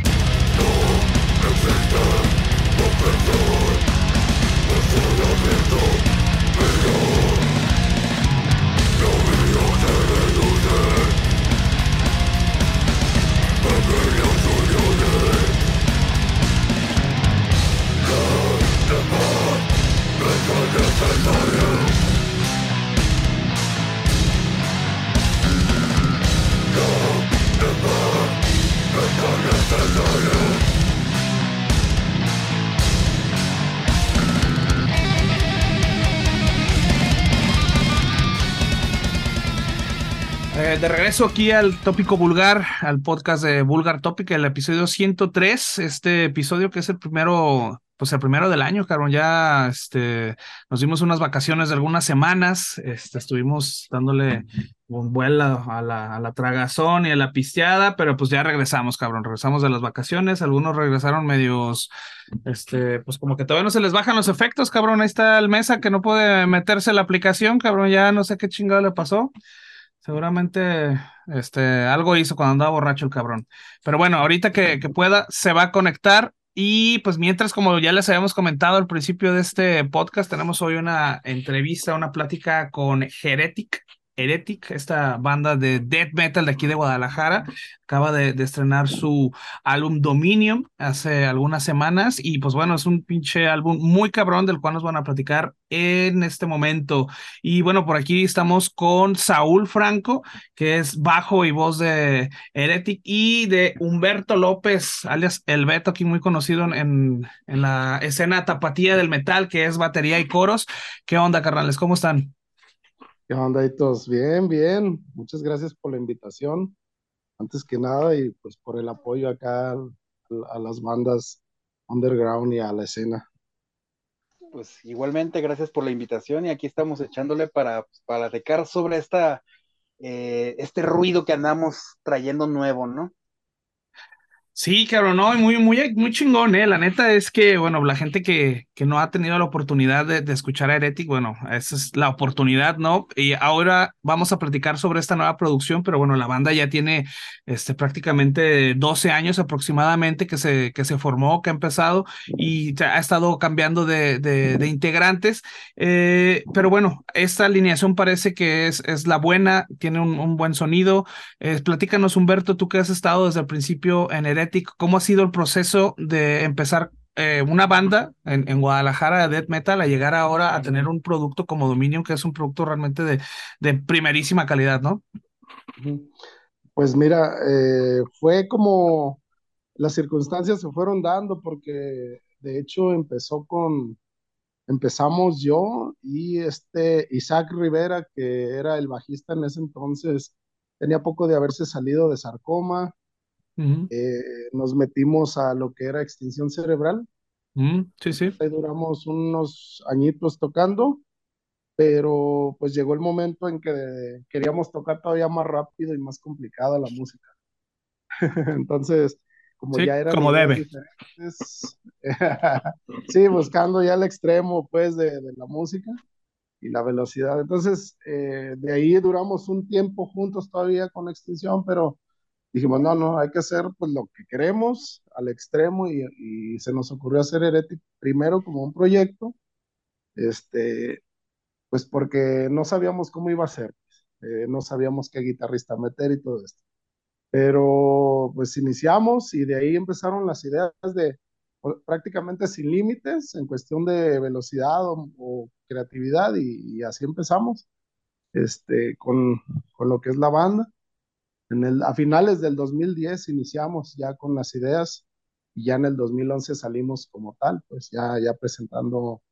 Vem cá, Eh, de regreso aquí al tópico vulgar, al podcast de Vulgar Topic, el episodio 103, este episodio que es el primero, pues el primero del año, cabrón, ya este, nos dimos unas vacaciones de algunas semanas, este, estuvimos dándole un vuelo a la, a la tragazón y a la pisteada, pero pues ya regresamos, cabrón, regresamos de las vacaciones, algunos regresaron medios, este, pues como que todavía no se les bajan los efectos, cabrón, ahí está el mesa que no puede meterse la aplicación, cabrón, ya no sé qué chingado le pasó. Seguramente este, algo hizo cuando andaba borracho el cabrón. Pero bueno, ahorita que, que pueda, se va a conectar. Y pues mientras, como ya les habíamos comentado al principio de este podcast, tenemos hoy una entrevista, una plática con Heretic. Heretic, esta banda de death metal de aquí de Guadalajara, acaba de, estrenar su álbum Dominion hace algunas semanas y pues bueno, es un pinche álbum muy cabrón del cual nos van a platicar en este momento. Y bueno, por aquí estamos con Saúl Franco, que es bajo y voz de Heretic y de Humberto López, alias El Beto, aquí muy conocido en, en la escena tapatía del metal, que es batería y coros. ¿Qué onda, carnales? ¿Cómo están? ¿Qué onda, Hitos? Bien, bien. Muchas gracias por la invitación. Antes que nada, y pues por el apoyo acá a, las bandas underground y a la escena. Pues igualmente, gracias por la invitación y aquí estamos echándole para, para sobre esta, eh, este ruido que andamos trayendo nuevo, ¿no? Sí, cabrón, no, muy, muy, muy chingón, ¿eh? La neta es que, bueno, la gente que, que no ha tenido la oportunidad de, de, escuchar a Heretic, bueno, esa es la oportunidad, ¿no? Y ahora vamos a platicar sobre esta nueva producción, pero bueno, la banda ya tiene este, prácticamente 12 años aproximadamente que se, que se formó, que ha empezado y ha estado cambiando de, de, de integrantes. Eh, pero bueno, esta alineación parece que es, es la buena, tiene un, un buen sonido. Eh, platícanos, Humberto, tú que has estado desde el principio en Heretic. ¿Cómo ha sido el proceso de empezar eh, una banda en, Guadalajara de death metal a llegar ahora a tener un producto como Dominion, que es un producto realmente de, de primerísima calidad, ¿no? Pues mira, eh, fue como las circunstancias se fueron dando porque de hecho empezó con, empezamos yo y este Isaac Rivera, que era el bajista en ese entonces, tenía poco de haberse salido de sarcoma, Uh -huh. eh, nos metimos a lo que era extinción cerebral. Uh -huh. Sí, sí. Ahí duramos unos añitos tocando, pero pues llegó el momento en que queríamos tocar todavía más rápido y más complicada la música. Entonces, como Sí, ya eran como debe. sí, buscando ya el extremo, pues, de, de la música y la velocidad. Entonces, eh, de ahí duramos un tiempo juntos todavía con Extinción, pero dijimos, no, no, hay que hacer pues lo que queremos al extremo y, y se nos ocurrió hacer Heretic primero como un proyecto, este, pues porque no sabíamos cómo iba a ser, eh, no sabíamos qué guitarrista meter y todo esto. Pero pues iniciamos y de ahí empezaron las ideas de prácticamente sin límites en cuestión de velocidad o, o creatividad y, y, así empezamos este, con, con, lo que es la banda. En el, a finales del 2010 iniciamos ya con las ideas y ya en el 2011 salimos como tal, pues ya, ya presentando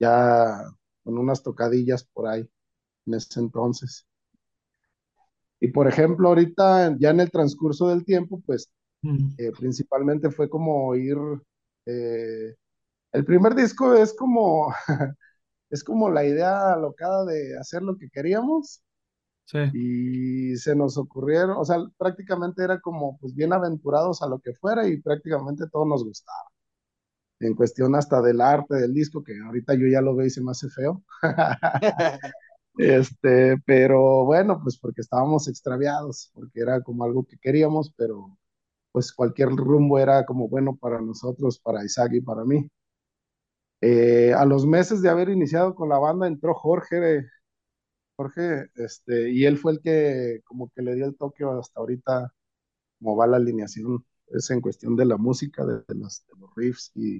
ya con unas tocadillas por ahí en ese entonces. Y por ejemplo, ahorita ya en el transcurso del tiempo, pues mm. eh, principalmente fue como ir, eh, el primer disco es como, es como la idea alocada de hacer lo que queríamos. Sí. Y se nos ocurrieron, o sea, prácticamente era como pues bien aventurados a lo que fuera y prácticamente todo nos gustaba. En cuestión hasta del arte del disco, que ahorita yo ya lo veo y se me hace feo. Este, pero bueno, pues porque estábamos extraviados, porque era como algo que queríamos, pero pues cualquier rumbo era como bueno para nosotros, para Isaac y para mí. Eh, a los meses de haber iniciado con la banda entró Jorge, Jorge, este, y él fue el que como que le dio el toque hasta ahorita, como va la alineación, es en cuestión de la música, de, los, de los, riffs, y,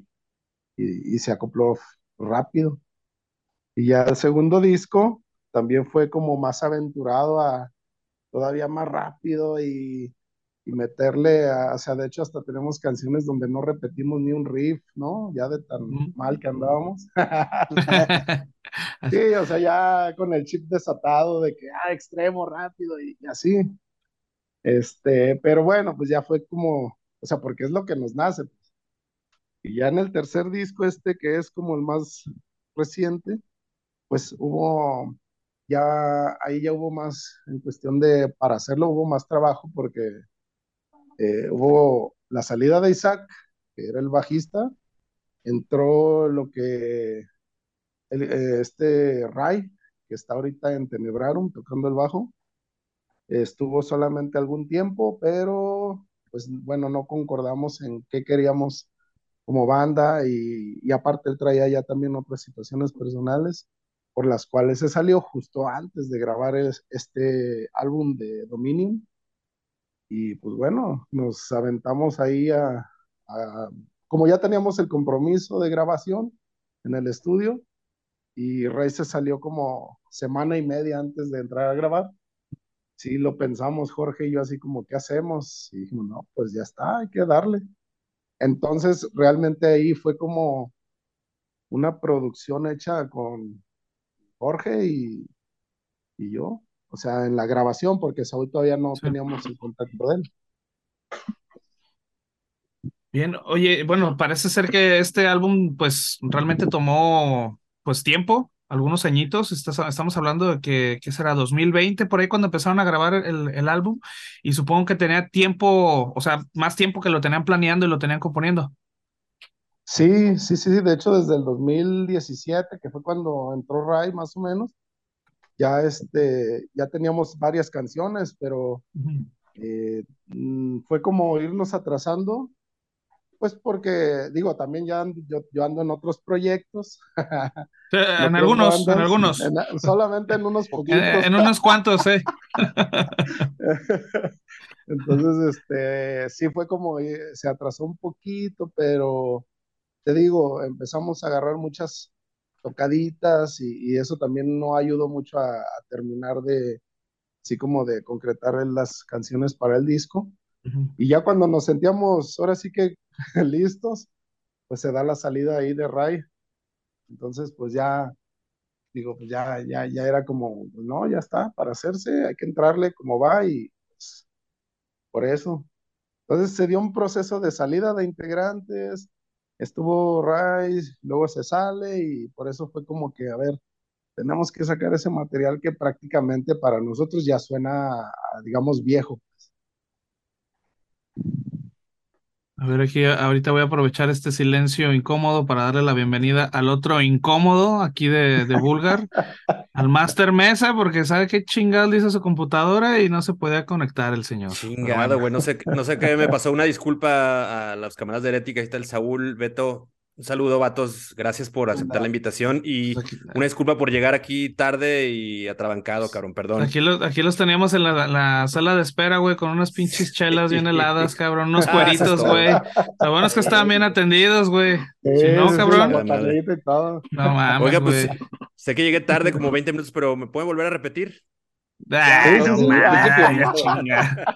y, y se acopló rápido. Y ya el segundo disco, también fue como más aventurado a todavía más rápido y, y meterle, a, o sea, de hecho hasta tenemos canciones donde no repetimos ni un riff, ¿no? Ya de tan mm. mal que andábamos. sí, o sea, ya con el chip desatado de que, ah, extremo, rápido y, y así. Este, pero bueno, pues ya fue como, o sea, porque es lo que nos nace. Pues. Y ya en el tercer disco este, que es como el más reciente, pues hubo ya ahí ya hubo más, en cuestión de, para hacerlo hubo más trabajo porque eh, hubo la salida de Isaac, que era el bajista, entró lo que, eh, este Ray, que está ahorita en Tenebrarum tocando el bajo, estuvo solamente algún tiempo, pero pues bueno, no concordamos en qué queríamos como banda y aparte él traía ya también otras situaciones personales por las cuales se salió justo antes de grabar este álbum de Dominion. Y pues bueno, nos aventamos ahí a, como ya teníamos el compromiso de grabación en el estudio, y Rey se salió como semana y media antes de entrar a grabar. Sí, lo pensamos Jorge y yo así como, ¿qué hacemos? Y dijimos, no, pues ya está, hay que darle. Entonces, realmente ahí fue como una producción hecha con, Jorge y, y yo, o sea, en la grabación, porque Saúl todavía no sí. teníamos el contacto de él. Bien, oye, bueno, parece ser que este álbum, pues, realmente tomó, pues, tiempo, algunos añitos, estamos hablando de que, ¿qué será? 2020, por ahí cuando empezaron a grabar el, el álbum, y supongo que tenía tiempo, o sea, más tiempo que lo tenían planeando y lo tenían componiendo. Sí, sí, sí, de hecho desde el 2017, que fue cuando entró Ray más o menos, ya, este, ya teníamos varias canciones, pero eh, fue como irnos atrasando, pues porque, digo, también ya ando, yo, yo, ando en otros proyectos. Sí, en algunos, andas, en algunos. En, solamente en unos poquitos. En, en unos cuantos, sí. Entonces, este, sí fue como, eh, se atrasó un poquito, pero te digo, empezamos a agarrar muchas tocaditas y, y eso también no ayudó mucho a, a, terminar de, así como de concretar las canciones para el disco. Uh -huh. Y ya cuando nos sentíamos, ahora sí que listos, pues se da la salida ahí de Ray. Entonces, pues ya, digo, pues ya, ya, ya era como, pues no, ya está, para hacerse, hay que entrarle como va y pues, por eso. Entonces se dio un proceso de salida de integrantes, estuvo Rice, luego se sale y por eso fue como que, a ver, tenemos que sacar ese material que prácticamente para nosotros ya suena, digamos, viejo. A ver, aquí ahorita voy a aprovechar este silencio incómodo para darle la bienvenida al otro incómodo aquí de, de Bulgar, al Master Mesa, porque sabe qué chingado dice su computadora y no se podía conectar el señor. Chingado, güey. No sé, no sé qué me pasó. Una disculpa a los camaradas de Herética. Ahí está el Saúl, Beto. Un saludo, vatos. Gracias por aceptar la invitación. Y Pues una disculpa por llegar aquí tarde y atrabancado, cabrón. Perdón. aquí los, aquí los teníamos en la, la sala de espera, güey, con unas pinches chelas bien heladas, cabrón, unos Ah, cueritos, güey. Lo bueno es que estaban bien atendidos, güey. Si no, cabrón. No mames, Oiga, pues sé que llegué tarde, como 20 minutos, pero ¿me pueden volver a repetir? Ah, no mames, sí, sí. ya chinga.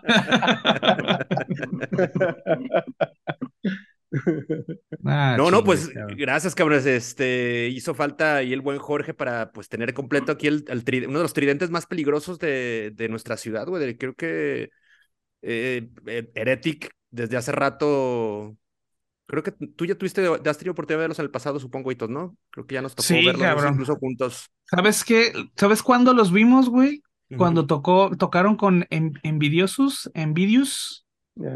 Ah, No, no, pues cabrón. gracias, cabrones. Este hizo falta ahí el buen Jorge para pues tener completo aquí el, el tri- uno de los tridentes más peligrosos de, de nuestra ciudad, güey. Creo que eh, eh, Heretic desde hace rato. Creo que tú ya tuviste, ya has tenido oportunidad de verlos en el pasado, supongo, Hitos, ¿no? Creo que ya nos tocó Sí, verlos cabrón. incluso juntos. ¿Sabes qué? ¿Sabes cuándo los vimos, güey? Cuando tocó, tocaron con En- Envidiosus.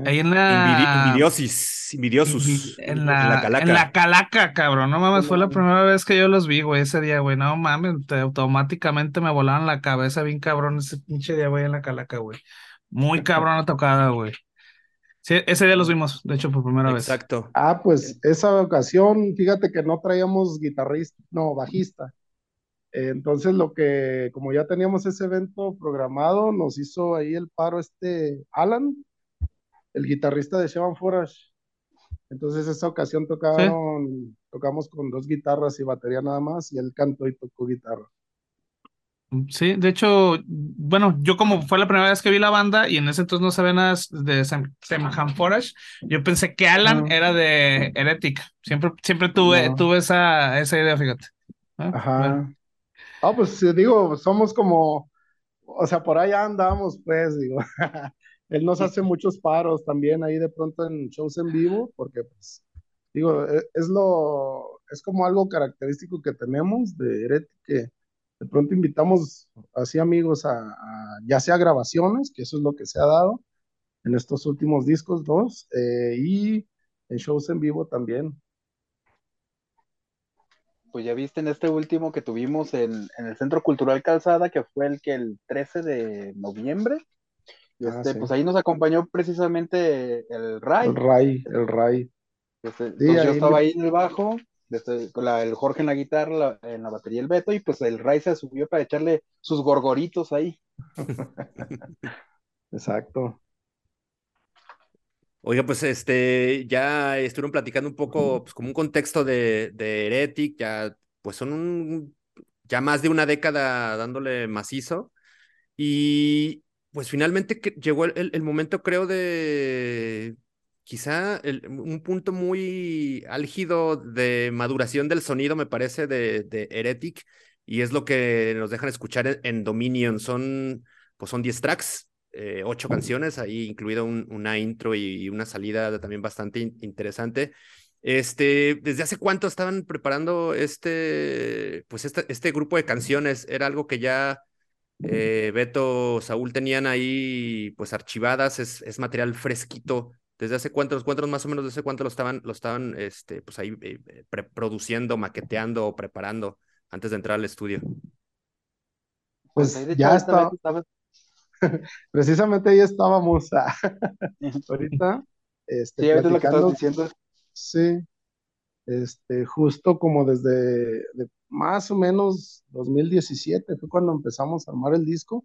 Ahí en la... envidiosis, envidiosus. Envi- En En la, la calaca. en la calaca, cabrón. No mames, fue la primera vez que yo los vi, güey, ese día, güey. No mames, te- automáticamente me volaron la cabeza bien cabrón ese pinche día, güey, en la calaca, güey. Muy cabrón la tocada, güey. Sí, ese día los vimos, de hecho, por primera vez. Exacto. Ah, pues esa ocasión, fíjate que no traíamos guitarrista, no, bajista. Entonces lo que, como ya teníamos ese evento programado, nos hizo ahí el paro este Alan, el guitarrista de Shevan Forage. Entonces esa ocasión tocaron, tocamos con dos guitarras y batería nada más, y él cantó y tocó guitarra. Sí, de hecho, bueno, yo como fue la primera vez que vi la banda y en ese entonces no sabía nada de Sam Forage, yo pensé que Alan Ah. era de Heretic. Siempre, siempre tuve, No. tuve esa, esa idea, fíjate. Bueno. Ajá. Ah, pues eh, digo, somos como, o sea, por allá andamos, pues, digo. Él nos hace muchos paros también ahí de pronto en shows en vivo, porque pues, digo, e- es lo, es como algo característico que tenemos de Heretic, que de pronto invitamos así amigos a, a- ya sea grabaciones, que eso es lo que se ha dado en estos últimos discos, dos, eh, y en shows en vivo también. Pues ya viste en este último que tuvimos en, en el Centro Cultural Calzada, que fue el que el 13 de noviembre. Y Ah, este, sí. pues ahí nos acompañó precisamente el Ray. El Ray, el Ray. Este, Sí, entonces yo estaba ahí en el bajo, este, con la- el Jorge en la guitarra, la- en la batería el Beto, y pues el Ray se subió para echarle sus gorgoritos ahí. Exacto. Oiga, pues este, ya estuvieron platicando un poco, pues como un contexto de, de Heretic, ya, pues son un, ya más de una década dándole macizo. Y pues finalmente que llegó el, el- el momento, creo, de quizá el- un punto muy álgido de maduración del sonido, me parece, de, de Heretic, y es lo que nos dejan escuchar en, en Dominion. Son, pues son 10 tracks, eh, ocho canciones, ahí incluida un- una intro y, y una salida también bastante in- interesante. Este, ¿desde hace cuánto estaban preparando este, pues este, este grupo de canciones? ¿Era algo que ya eh, Beto, Saúl tenían ahí pues archivadas? ¿Es, es material fresquito? ¿Desde hace cuántos, cuántos más o menos, desde hace cuánto lo estaban, lo estaban este, pues ahí eh, eh, produciendo, maqueteando o preparando antes de entrar al estudio? Pues ahí de hecho ya estaba- precisamente ahí estábamos ah, ahorita, este, Sí, ahorita lo que estabas platicando, diciendo. sí, este, justo como desde de más o menos 2017 fue cuando empezamos a armar el disco,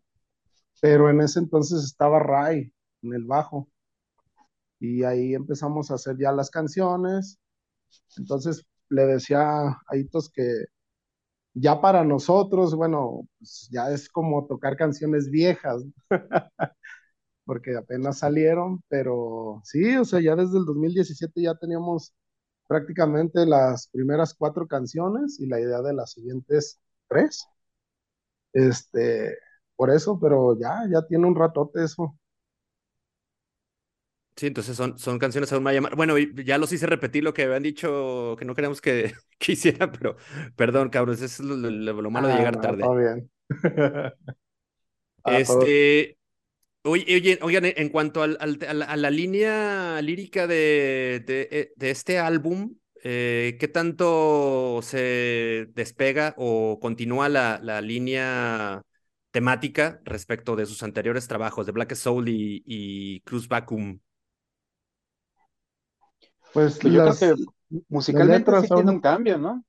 pero en ese entonces estaba Ray en el bajo. Y ahí empezamos a hacer ya las canciones, entonces le decía a Hitos que ya para nosotros, bueno, pues ya es como tocar canciones viejas, porque apenas salieron, pero sí, o sea, ya desde el 2017 ya teníamos prácticamente las primeras cuatro canciones y la idea de las siguientes tres. Este, por eso, pero ya, ya tiene un ratote eso. Sí, entonces son, son canciones aún más llamadas. Bueno, ya los hice repetir lo que habían dicho que no queríamos que, que hicieran, pero perdón, cabros, eso es lo, lo- lo malo de Ah, llegar no, tarde. todo bien. Ah, Este, Oye, oigan, en cuanto al, a, la, línea lírica de, de, de este álbum, eh, ¿qué tanto se despega o continúa la, la, línea temática respecto de sus anteriores trabajos, de Black Soul y, y Cruz Vacuum? Pues, pues yo creo que musicalmente sí tiene un cambio, ¿no?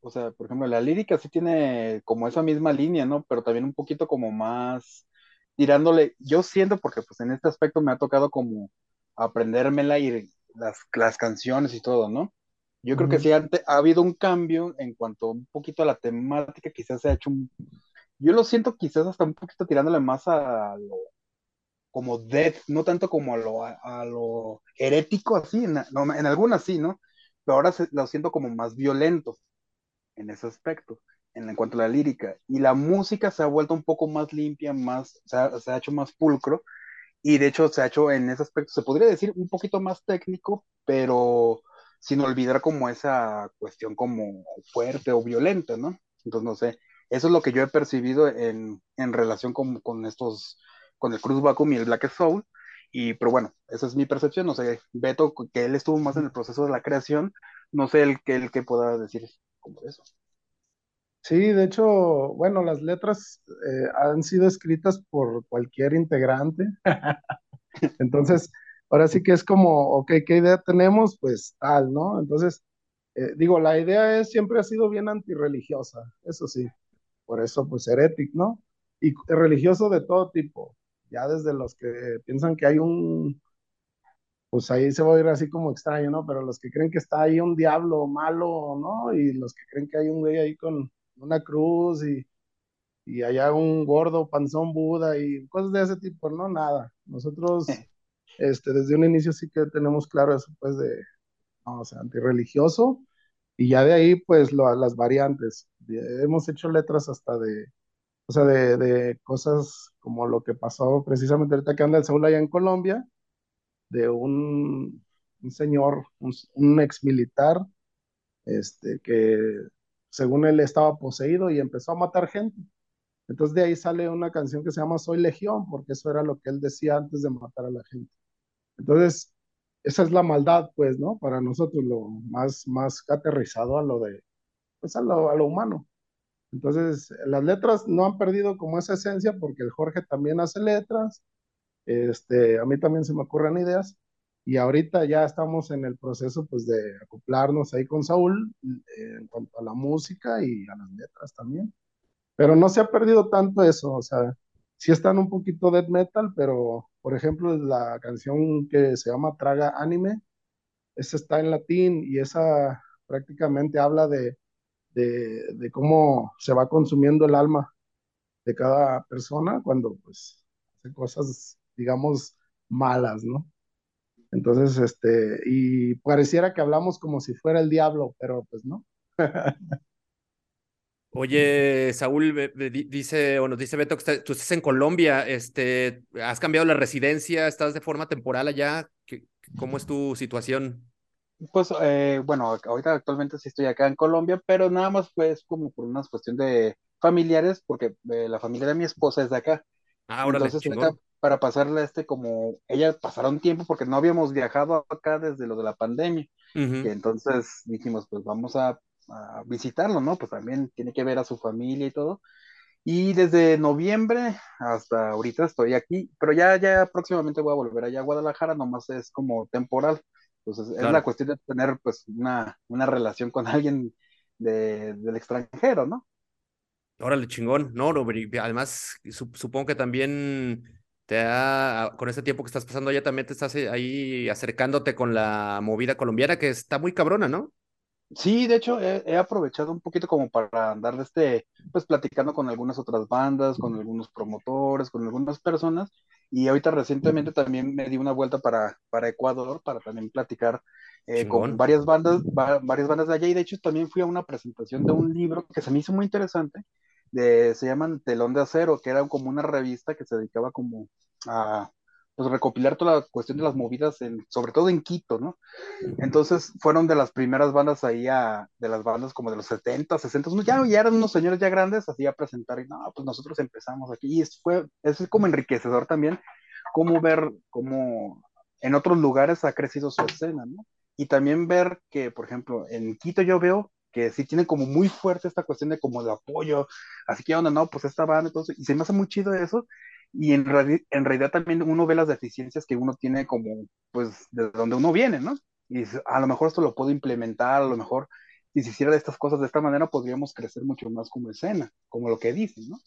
O sea, por ejemplo, la lírica sí tiene como esa misma línea, ¿no? Pero también un poquito como más tirándole, yo siento, porque pues en este aspecto me ha tocado como aprendérmela y las, las canciones y todo, ¿no? Yo creo que sí ha, habido un cambio en cuanto un poquito a la temática, quizás se ha hecho un... Yo lo siento quizás hasta un poquito tirándole más a lo como death, no tanto como a lo, a, lo herético así, en, en algunas sí, ¿no? Pero ahora lo siento como más violento en ese aspecto, en, cuanto a la lírica. Y la música se ha vuelto un poco más limpia, más, se ha, hecho más pulcro, y de hecho se ha hecho en ese aspecto, se podría decir un poquito más técnico, pero sin olvidar como esa cuestión como fuerte o violenta, ¿no? Entonces, no sé, eso es lo que yo he percibido en, en relación con, con, estos, con el Cruz Vacuum y el Black Soul, y, pero bueno, esa es mi percepción, no sé, Beto, que él estuvo más en el proceso de la creación, no sé el el que pueda decir como eso. Sí, de hecho, bueno, las letras eh, han sido escritas por cualquier integrante. Entonces, ahora sí que es como, ok, ¿qué idea tenemos? Pues tal, ¿no? Entonces, eh, digo, la idea es, siempre ha sido bien antirreligiosa, eso sí, por eso pues herético, ¿no? Y religioso de todo tipo, ya desde los que piensan que hay un, pues ahí se va a ir así como extraño, ¿no? Pero los que creen que está ahí un diablo malo, ¿no? Y los que creen que hay un güey ahí con una cruz y, y allá un gordo panzón Buda y cosas de ese tipo, no, nada. Nosotros este, desde un inicio sí que tenemos claro eso, pues, de, no, o sea, antirreligioso, y ya de ahí, pues, lo, las variantes. Hemos hecho letras hasta de, o sea, de, de, cosas como lo que pasó precisamente ahorita que anda el Saúl allá en Colombia, de un, un señor, un, un, ex militar, este, que según él estaba poseído y empezó a matar gente. Entonces de ahí sale una canción que se llama Soy Legión, porque eso era lo que él decía antes de matar a la gente. Entonces, esa es la maldad, pues, ¿no? Para nosotros lo más, más aterrizado a lo de, pues, a lo, a lo humano. Entonces, las letras no han perdido como esa esencia porque el Jorge también hace letras, este, a mí también se me ocurren ideas y ahorita ya estamos en el proceso pues de acoplarnos ahí con Saúl eh, en cuanto a la música y a las letras también. Pero no se ha perdido tanto eso, o sea, sí están un poquito death metal, pero por ejemplo la canción que se llama Traga Anime, esa está en latín y esa prácticamente habla de, de, de cómo se va consumiendo el alma de cada persona cuando pues hace cosas, digamos, malas, ¿no? Entonces, este, y pareciera que hablamos como si fuera el diablo, pero pues no. Oye, Saúl, dice, o nos dice Beto que tú estás en Colombia, este, ¿has cambiado la residencia? ¿Estás de forma temporal allá? ¿Cómo es tu situación? Pues, eh, bueno, ahorita actualmente sí estoy acá en Colombia, pero nada más pues como por una cuestión de familiares, porque eh, la familia de mi esposa es de acá. Ah, órale, Entonces, para pasarle a este como, ella pasaron tiempo porque no habíamos viajado acá desde lo de la pandemia. Y entonces dijimos, pues vamos a a visitarlo, ¿no? Pues también tiene que ver a su familia y todo. Y desde noviembre hasta ahorita estoy aquí, pero ya, ya próximamente voy a volver allá a Guadalajara, nomás es como temporal. Entonces es la cuestión de tener pues una, una relación con alguien de, del extranjero, ¿no? Órale, chingón. No, no, además supongo que también te ha, con este tiempo que estás pasando allá, también te estás ahí acercándote con la movida colombiana, que está muy cabrona, ¿no? Sí, de hecho, he, aprovechado un poquito como para andar de este, pues platicando con algunas otras bandas, con algunos promotores, con algunas personas. Y ahorita recientemente también me di una vuelta para, para Ecuador para también platicar eh, con varias bandas, varias bandas de allá. Y de hecho también fui a una presentación de un libro que se me hizo muy interesante. De, se llaman Telón de Acero, que era como una revista que se dedicaba como a pues recopilar toda la cuestión de las movidas, en, sobre todo en Quito, ¿no? Entonces fueron de las primeras bandas ahí, a, de las bandas como de los 70, 60, ya, ya eran unos señores ya grandes, así a presentar, y no, pues nosotros empezamos aquí, y es, fue, es como enriquecedor también cómo ver cómo en otros lugares ha crecido su escena, ¿no? Y también ver que, por ejemplo, en Quito yo veo que sí tienen como muy fuerte esta cuestión de como de apoyo, así que onda, no, pues esta banda, entonces, y se me hace muy chido eso, y en, en realidad también uno ve las deficiencias que uno tiene como, pues, de donde uno viene, ¿no? Y a lo mejor esto lo puedo implementar, a lo mejor si se hiciera de estas cosas de esta manera podríamos crecer mucho más como escena, como lo que dicen, ¿no?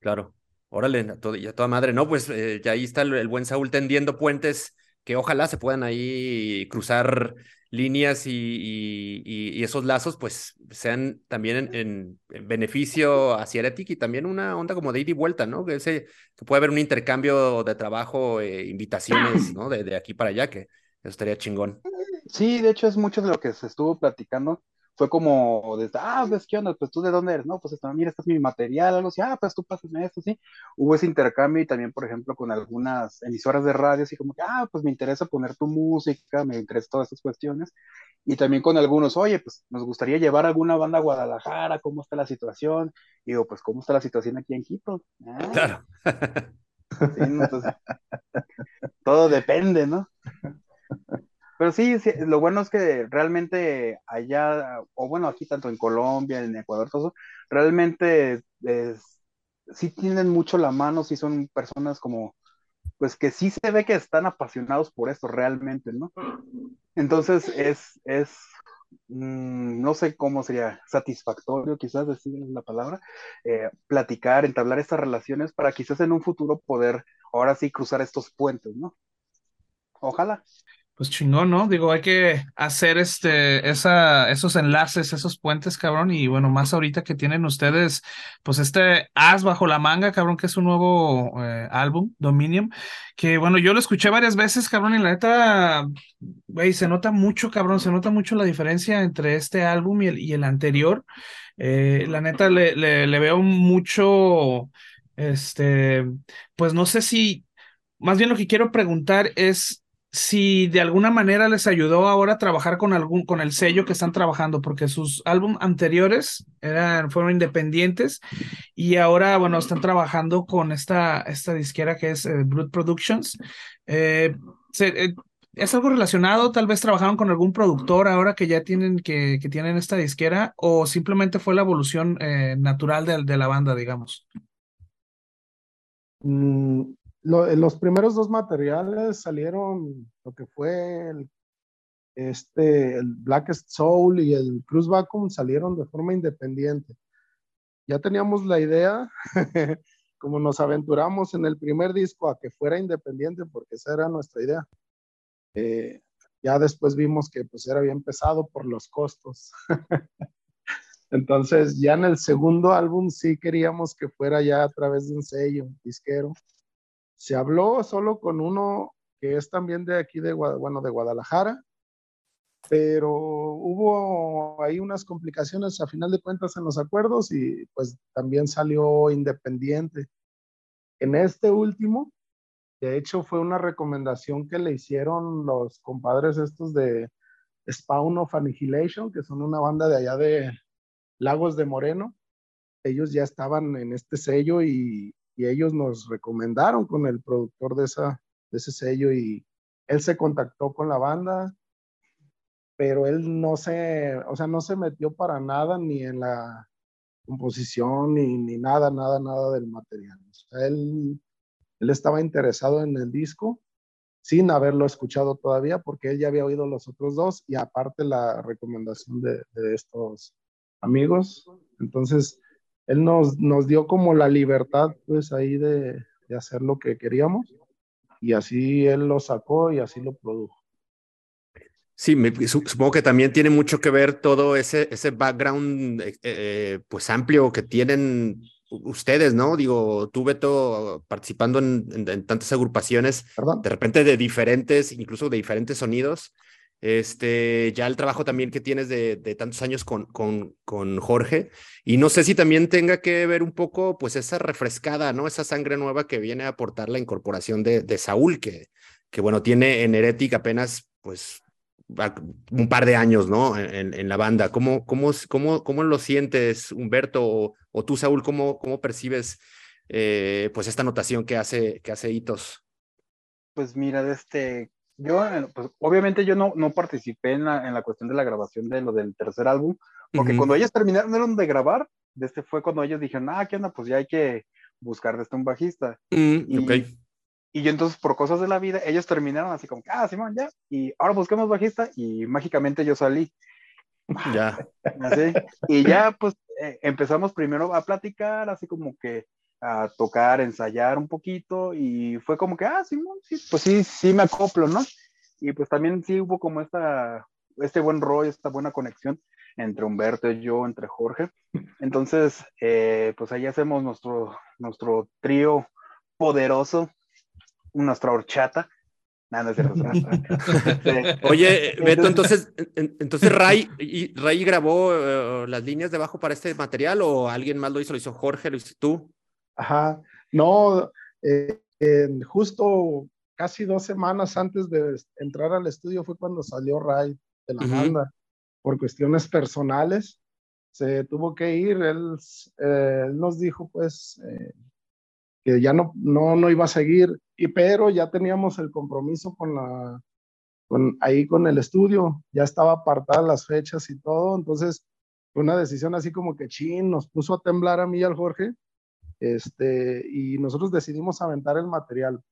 Claro. Órale, a, todo, a toda madre. No, pues eh, ya ahí está el, buen Saúl tendiendo puentes que ojalá se puedan ahí cruzar líneas y, y, esos lazos pues sean también en, beneficio hacia Eretic y también una onda como de ida y vuelta, ¿no? Que, ese, que puede haber un intercambio de trabajo, eh, invitaciones, ¿no? De, de aquí para allá, que eso estaría chingón. Sí, de hecho es mucho de lo que se estuvo platicando fue como, desde, ah, pues, ¿qué onda? Pues, ¿tú de dónde eres? No, pues, esto, mira, este es mi material, algo así, ah, pues, tú pásame esto, sí. Hubo ese intercambio y también, por ejemplo, con algunas emisoras de radio, así como que, ah, pues, me interesa poner tu música, me interesa todas estas cuestiones. Y también con algunos, oye, pues, nos gustaría llevar alguna banda a Guadalajara, ¿cómo está la situación? Y digo, pues, ¿cómo está la situación aquí en Quito? Ah, claro. Sí, entonces, todo depende, ¿no? Pero sí, lo bueno es que realmente allá, o bueno, aquí tanto en Colombia, en Ecuador, todo eso, realmente sí tienen mucho la mano, sí son personas como, pues que sí se ve que están apasionados por esto realmente, ¿no? Entonces es, es mm, no sé cómo sería, satisfactorio quizás decir la palabra, eh, platicar, entablar estas relaciones para quizás en un futuro poder ahora sí cruzar estos puentes, ¿no? Ojalá. Pues chingón, ¿no? Digo, hay que hacer este, esa, esos enlaces, esos puentes, cabrón. Y bueno, más ahorita que tienen ustedes, pues este As bajo la manga, cabrón, que es un nuevo eh, álbum, Dominium. Que bueno, yo lo escuché varias veces, cabrón, y la neta, güey, se nota mucho, cabrón, se nota mucho la diferencia entre este álbum y el, y el anterior. Eh, la neta, le, le veo mucho, este, pues no sé si, más bien lo que quiero preguntar es si de alguna manera les ayudó ahora a trabajar con algún con el sello que están trabajando porque sus álbumes anteriores eran fueron independientes y ahora bueno están trabajando con esta esta disquera que es eh, Productions. Eh, eh, es algo relacionado tal vez trabajaron con algún productor ahora que ya tienen que, que tienen esta disquera o simplemente fue la evolución natural de, de, la banda digamos mm, los primeros dos materiales salieron lo que fue el, este, el Blackest Soul y el Cruz Vacuum salieron de forma independiente. Ya teníamos la idea, como nos aventuramos en el primer disco a que fuera independiente, porque esa era nuestra idea. Eh, ya después vimos que pues era bien pesado por los costos. Entonces ya en el segundo álbum sí queríamos que fuera ya a través de un sello disquero se habló solo con uno que es también de aquí, de, bueno, de Guadalajara, pero hubo ahí unas complicaciones a final de cuentas en los acuerdos y pues también salió independiente. En este último, de hecho fue una recomendación que le hicieron los compadres estos de Spawn of Annihilation, que son una banda de allá de Lagos de Moreno. Ellos ya estaban en este sello y y ellos nos recomendaron con el productor de, esa, de ese sello y él se contactó con la banda, pero él no se, o sea, no se metió para nada ni en la composición ni, ni nada, nada, nada del material. Él, él estaba interesado en el disco sin haberlo escuchado todavía porque él ya había oído los otros dos y aparte la recomendación de estos amigos. Entonces, él nos, nos dio como la libertad, pues ahí de, de hacer lo que queríamos y así él lo sacó y así lo produjo. Sí, me, supongo que también tiene mucho que ver todo ese, ese background eh, eh, pues amplio que tienen ustedes, ¿no? Digo, tú, Beto, participando en, en tantas agrupaciones, de repente de diferentes, incluso de diferentes sonidos, este, ya el trabajo también que tienes de, tantos años con, con, con, Jorge, y no sé si también tenga que ver un poco, pues, esa refrescada, ¿no? Esa sangre nueva que viene a aportar la incorporación de, de Saúl, que, que, bueno, tiene en Heretic apenas, pues, un par de años, ¿no? En, en la banda. ¿Cómo, cómo, cómo, cómo lo sientes, Humberto, o, tú, Saúl, cómo, cómo percibes, eh, pues, esta notación que hace, que hace Hitos? Pues mira, de este, yo, pues obviamente yo no, no participé en la, en la cuestión de la grabación de lo del tercer álbum, porque cuando ellos terminaron de grabar, de este fue cuando ellos dijeron, ah, ¿qué onda? Pues ya hay que buscar de este un bajista. Mm, y, y yo entonces, por cosas de la vida, ellos terminaron así como, ah, Simón, ya, y ahora busquemos bajista, y mágicamente yo salí. Ya. Así, y ya, pues, eh, empezamos primero a platicar, así como que a tocar, ensayar un poquito, y fue como que, ah, sí, pues sí, sí me acoplo, ¿no? Y pues también sí hubo como esta, este buen rollo, esta buena conexión entre Humberto y yo, entre Jorge. Entonces, eh, pues ahí hacemos nuestro, nuestro trío poderoso, nuestra horchata. Nada, no Oye, Beto, entonces, entonces Ray, Ray grabó eh, las líneas de bajo para este material o alguien más lo hizo, lo hizo Jorge, lo hizo tú. Ajá, no, eh, justo casi dos semanas antes de entrar al estudio fue cuando salió Ray de la banda por cuestiones personales, se tuvo que ir, él, eh, nos dijo pues eh, que ya no, no, no iba a seguir, y, pero ya teníamos el compromiso con la, con, ahí con el estudio, ya estaba apartadas las fechas y todo, entonces fue una decisión así como que chin, nos puso a temblar a mí y al Jorge, este, y nosotros decidimos aventar el material.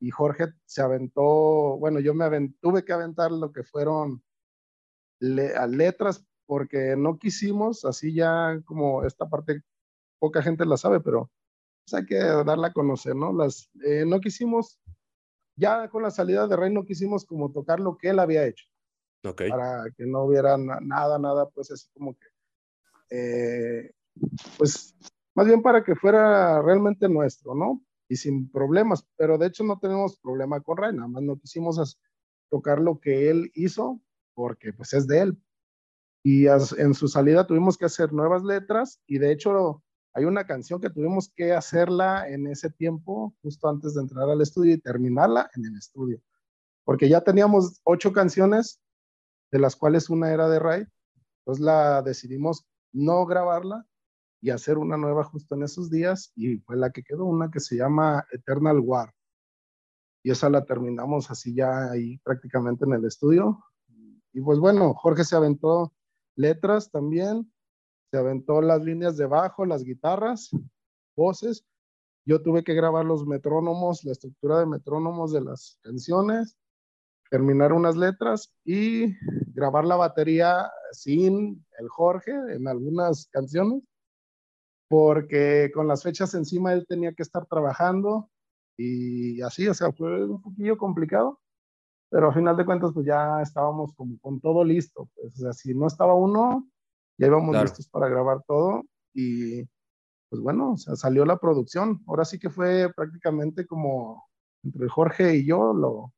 Y Jorge se aventó, bueno, yo me tuve que aventar lo que fueron a letras porque no quisimos, así ya como esta parte poca gente la sabe, pero pues, hay que darla a conocer, ¿no? Las, eh, no quisimos, ya con la salida de Rey no quisimos como tocar lo que él había hecho. Okay. Para que no hubiera nada, nada, pues así como que, eh, pues más bien para que fuera realmente nuestro, ¿no? Y sin problemas, pero de hecho no tenemos problema con Rey, nada más no quisimos tocar lo que él hizo porque pues es de él. Y en su salida tuvimos que hacer nuevas letras y de hecho hay una canción que tuvimos que hacerla en ese tiempo, justo antes de entrar al estudio y terminarla en el estudio. Porque ya teníamos ocho canciones, de las cuales una era de Ray, entonces la decidimos no grabarla y hacer una nueva justo en esos días y fue la que quedó, una que se llama Eternal War. Y esa la terminamos así ya ahí prácticamente en el estudio y pues bueno, Jorge se aventó letras también, se aventó las líneas de bajo, las guitarras, voces. Yo tuve que grabar los metrónomos, la estructura de metrónomos de las canciones, terminar unas letras y grabar la batería sin el Jorge en algunas canciones, porque con las fechas encima él tenía que estar trabajando y así, o sea, fue un poquillo complicado pero a final de cuentas pues ya estábamos como con todo listo, pues, o sea, si no estaba uno, ya íbamos listos para grabar todo y pues bueno, o sea, salió la producción, ahora sí que fue prácticamente como entre Jorge y yo lo,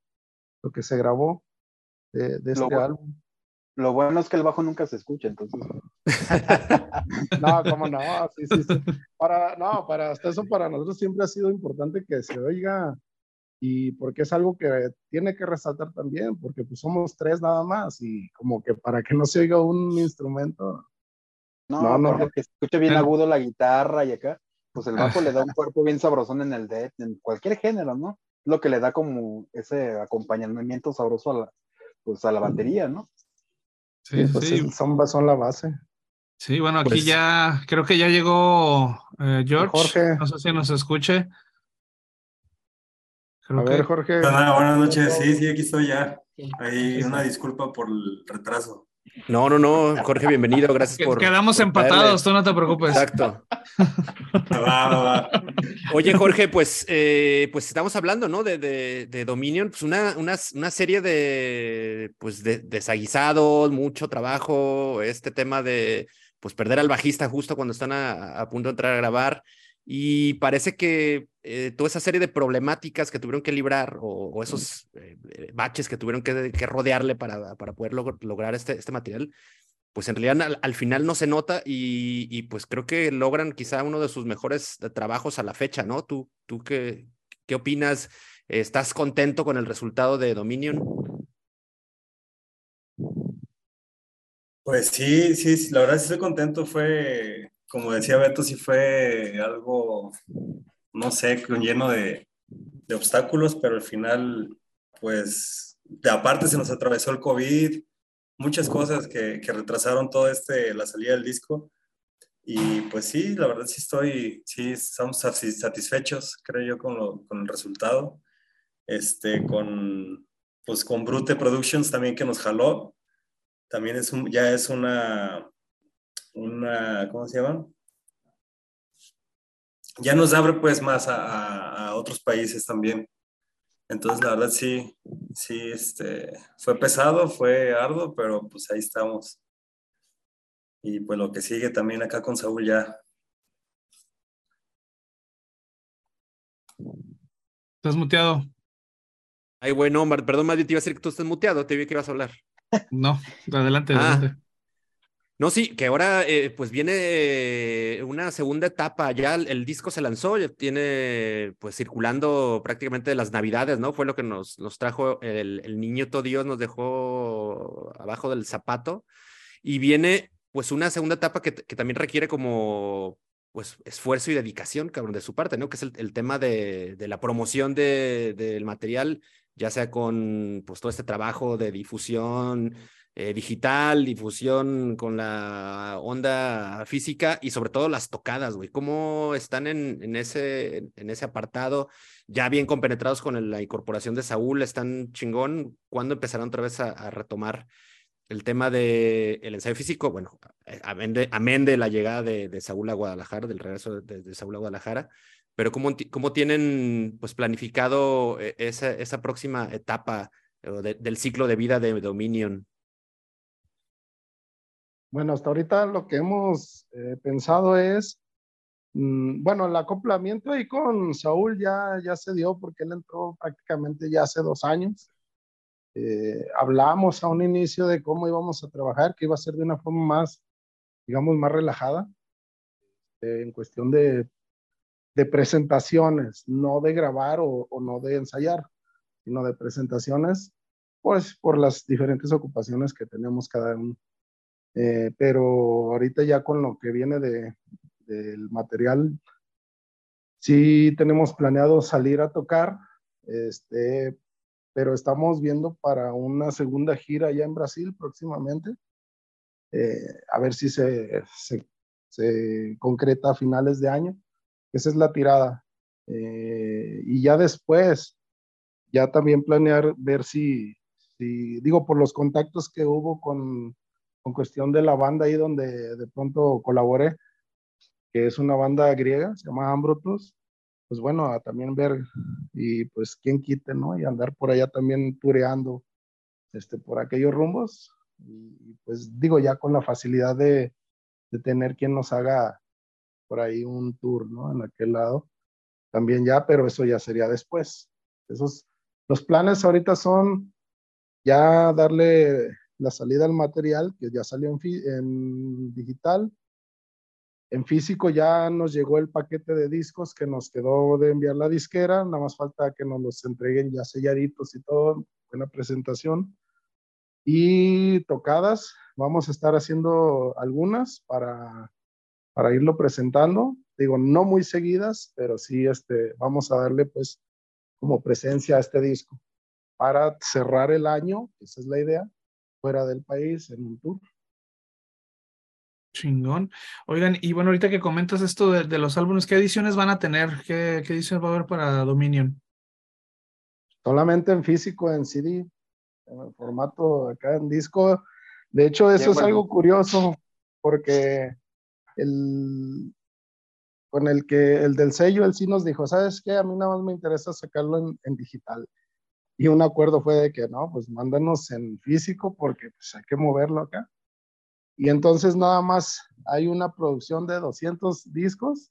lo que se grabó de, de este álbum. Lo bueno es que el bajo nunca se escucha, entonces. no, cómo no, sí, sí, sí. Para, no, para hasta eso para nosotros siempre ha sido importante que se oiga y porque es algo que tiene que resaltar también, porque pues somos tres nada más y como que para que no se oiga un instrumento. No, no, no. que escuche bien agudo la guitarra y acá, pues el bajo le da un cuerpo bien sabrosón en el death, en cualquier género, ¿no? Lo que le da como ese acompañamiento sabroso a la, pues a la batería, ¿no? Sí, pues sí. Son, son la base. Sí, bueno, aquí pues ya, creo que ya llegó eh, George. Jorge. No sé si nos escuche a ver, Jorge. buenas noches. Sí, sí, aquí estoy ya. Ahí una disculpa por el retraso. No, no, no, Jorge, bienvenido, gracias por. Quedamos empatados, tú no te preocupes. Exacto. Oye, Jorge, pues, eh, pues estamos hablando, ¿no? De, de, Dominion, pues una, una, una, serie de, pues, de desaguisados, mucho trabajo, este tema de, pues, perder al bajista justo cuando están a, a punto de entrar a grabar. Y parece que eh, toda esa serie de problemáticas que tuvieron que librar o, esos eh, eh, baches que tuvieron que, rodearle para, para poder lograr este, este material, pues en realidad al, final no se nota y, pues creo que logran quizá uno de sus mejores trabajos a la fecha, ¿no? ¿Tú, tú qué, qué opinas? ¿Estás contento con el resultado de Dominion? Pues sí, sí, la verdad sí estoy contento. Fue como decía Beto, sí fue algo, no sé, lleno de, de obstáculos, pero al final, pues, de aparte se nos atravesó el COVID, muchas cosas que, que retrasaron todo este, la salida del disco. Y pues sí, la verdad sí estoy, sí, estamos satisfechos, creo yo, con, lo, con el resultado. Este, con, pues con Brute Productions también que nos jaló. También es un, ya es una, una, ¿cómo se llama? Ya nos abre pues más a, a, otros países también. Entonces, la verdad sí, sí, este, fue pesado, fue arduo, pero pues ahí estamos. Y pues lo que sigue también acá con Saúl ya. Estás muteado. Ay, bueno, perdón, Madrid, te iba a decir que tú estás muteado, te vi que ibas a hablar. No, adelante, ah. No, sí, que ahora eh, pues viene una segunda etapa, ya el, disco se lanzó, ya tiene pues circulando prácticamente las navidades, ¿no? Fue lo que nos, nos trajo el, el niño todo Dios, nos dejó abajo del zapato y viene pues una segunda etapa que, que también requiere como pues esfuerzo y dedicación, cabrón, de su parte, ¿no? Que es el, tema de, de, la promoción de, del material, ya sea con pues todo este trabajo de difusión eh, digital, difusión con la onda física y sobre todo las tocadas, güey. ¿Cómo están en, ese, en ese apartado? Ya bien compenetrados con la incorporación de Saúl, están chingón. ¿Cuándo empezarán otra vez a, retomar el tema del el ensayo físico, bueno, eh, amén de, la llegada de, de, Saúl a Guadalajara, del regreso de, de, Saúl a Guadalajara, pero ¿cómo, cómo tienen pues planificado eh, esa, esa próxima etapa del ciclo de vida de Dominion? Bueno, hasta ahorita lo que hemos eh, pensado es, mmm, bueno, el acoplamiento ahí con Saúl ya, ya se dio porque él entró prácticamente ya hace dos años. Eh, hablamos a un inicio de cómo íbamos a trabajar, que iba a ser de una forma más, digamos, más relajada, eh, en cuestión de, presentaciones, no de grabar o, no de ensayar, sino de presentaciones, pues por las diferentes ocupaciones que tenemos cada uno. Eh, pero ahorita ya con lo que viene de, del material, sí tenemos planeado salir a tocar, este, pero estamos viendo para una segunda gira ya en Brasil próximamente, eh, a ver si se, se, se, concreta a finales de año. Esa es la tirada. Eh, y ya después, ya también planear ver si, si, digo, por los contactos que hubo con, con cuestión de la banda ahí donde de pronto colaboré, que es una banda griega, se llama Ambrotos, pues bueno, a también ver y pues quién quite, ¿no? Y andar por allá también tureando este, por aquellos rumbos. Y, pues digo, ya con la facilidad de, de, tener quien nos haga por ahí un tour, ¿no? En aquel lado. También ya, pero eso ya sería después. Esos, los planes ahorita son ya darle la salida al material que ya salió en, en digital, en físico ya nos llegó el paquete de discos que nos quedó de enviar la disquera, nada más falta que nos los entreguen ya selladitos y todo, buena presentación. Y tocadas, vamos a estar haciendo algunas para, para irlo presentando. Digo, no muy seguidas, pero sí este, vamos a darle pues como presencia a este disco para cerrar el año, esa es la idea, fuera del país en un tour. Chingón. Oigan, y bueno, ahorita que comentas esto de, de los álbumes, ¿qué ediciones van a tener? ¿Qué, ¿Qué, ediciones va a haber para Dominion? Solamente en físico, en CD, en el formato acá en disco. De hecho, eso es algo curioso, porque el, con el que el del sello, él sí nos dijo, ¿sabes qué? A mí nada más me interesa sacarlo en, en digital. Y un acuerdo fue de que no, pues mándanos en físico porque pues, hay que moverlo acá. Y entonces nada más hay una producción de 200 discos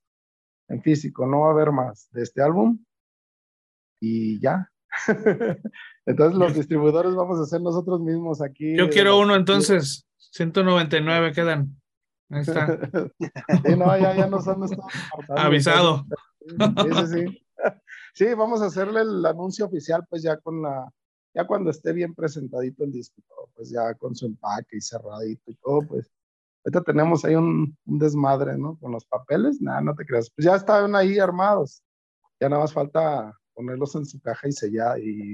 en físico, no va a haber más de este álbum. Y ya. entonces los distribuidores vamos a hacer nosotros mismos aquí. Yo quiero uno entonces, 199 quedan. Ahí está. sí, no, ya, ya nos han estado Avisado. Sí, sí, sí. Sí, vamos a hacerle el anuncio oficial pues ya con la, ya cuando esté bien presentadito el disco, pues ya con su empaque y cerradito y todo, pues ahorita tenemos ahí un, un desmadre, ¿no? Con los papeles, nada, no te creas, pues ya estaban ahí armados, ya nada más falta ponerlos en su caja y sellar y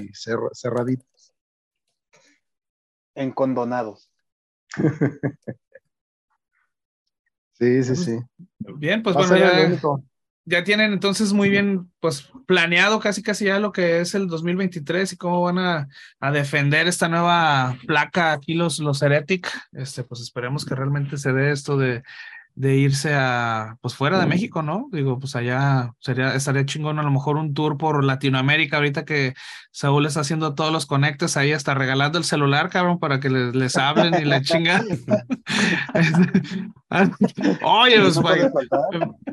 cerraditos. Encondonados. sí, sí, sí. Bien, pues bueno, ya, ya tienen entonces muy bien, pues planeado casi casi ya lo que es el 2023 y cómo van a, defender esta nueva placa aquí los, los Heretic. Este, pues esperemos que realmente se dé esto de de irse a, pues fuera de México, ¿no? Digo, pues allá sería, estaría chingón a lo mejor un tour por Latinoamérica, ahorita que Saúl está haciendo todos los conectes ahí, hasta regalando el celular, cabrón, para que les, les hablen y le chingan. Oye, pues,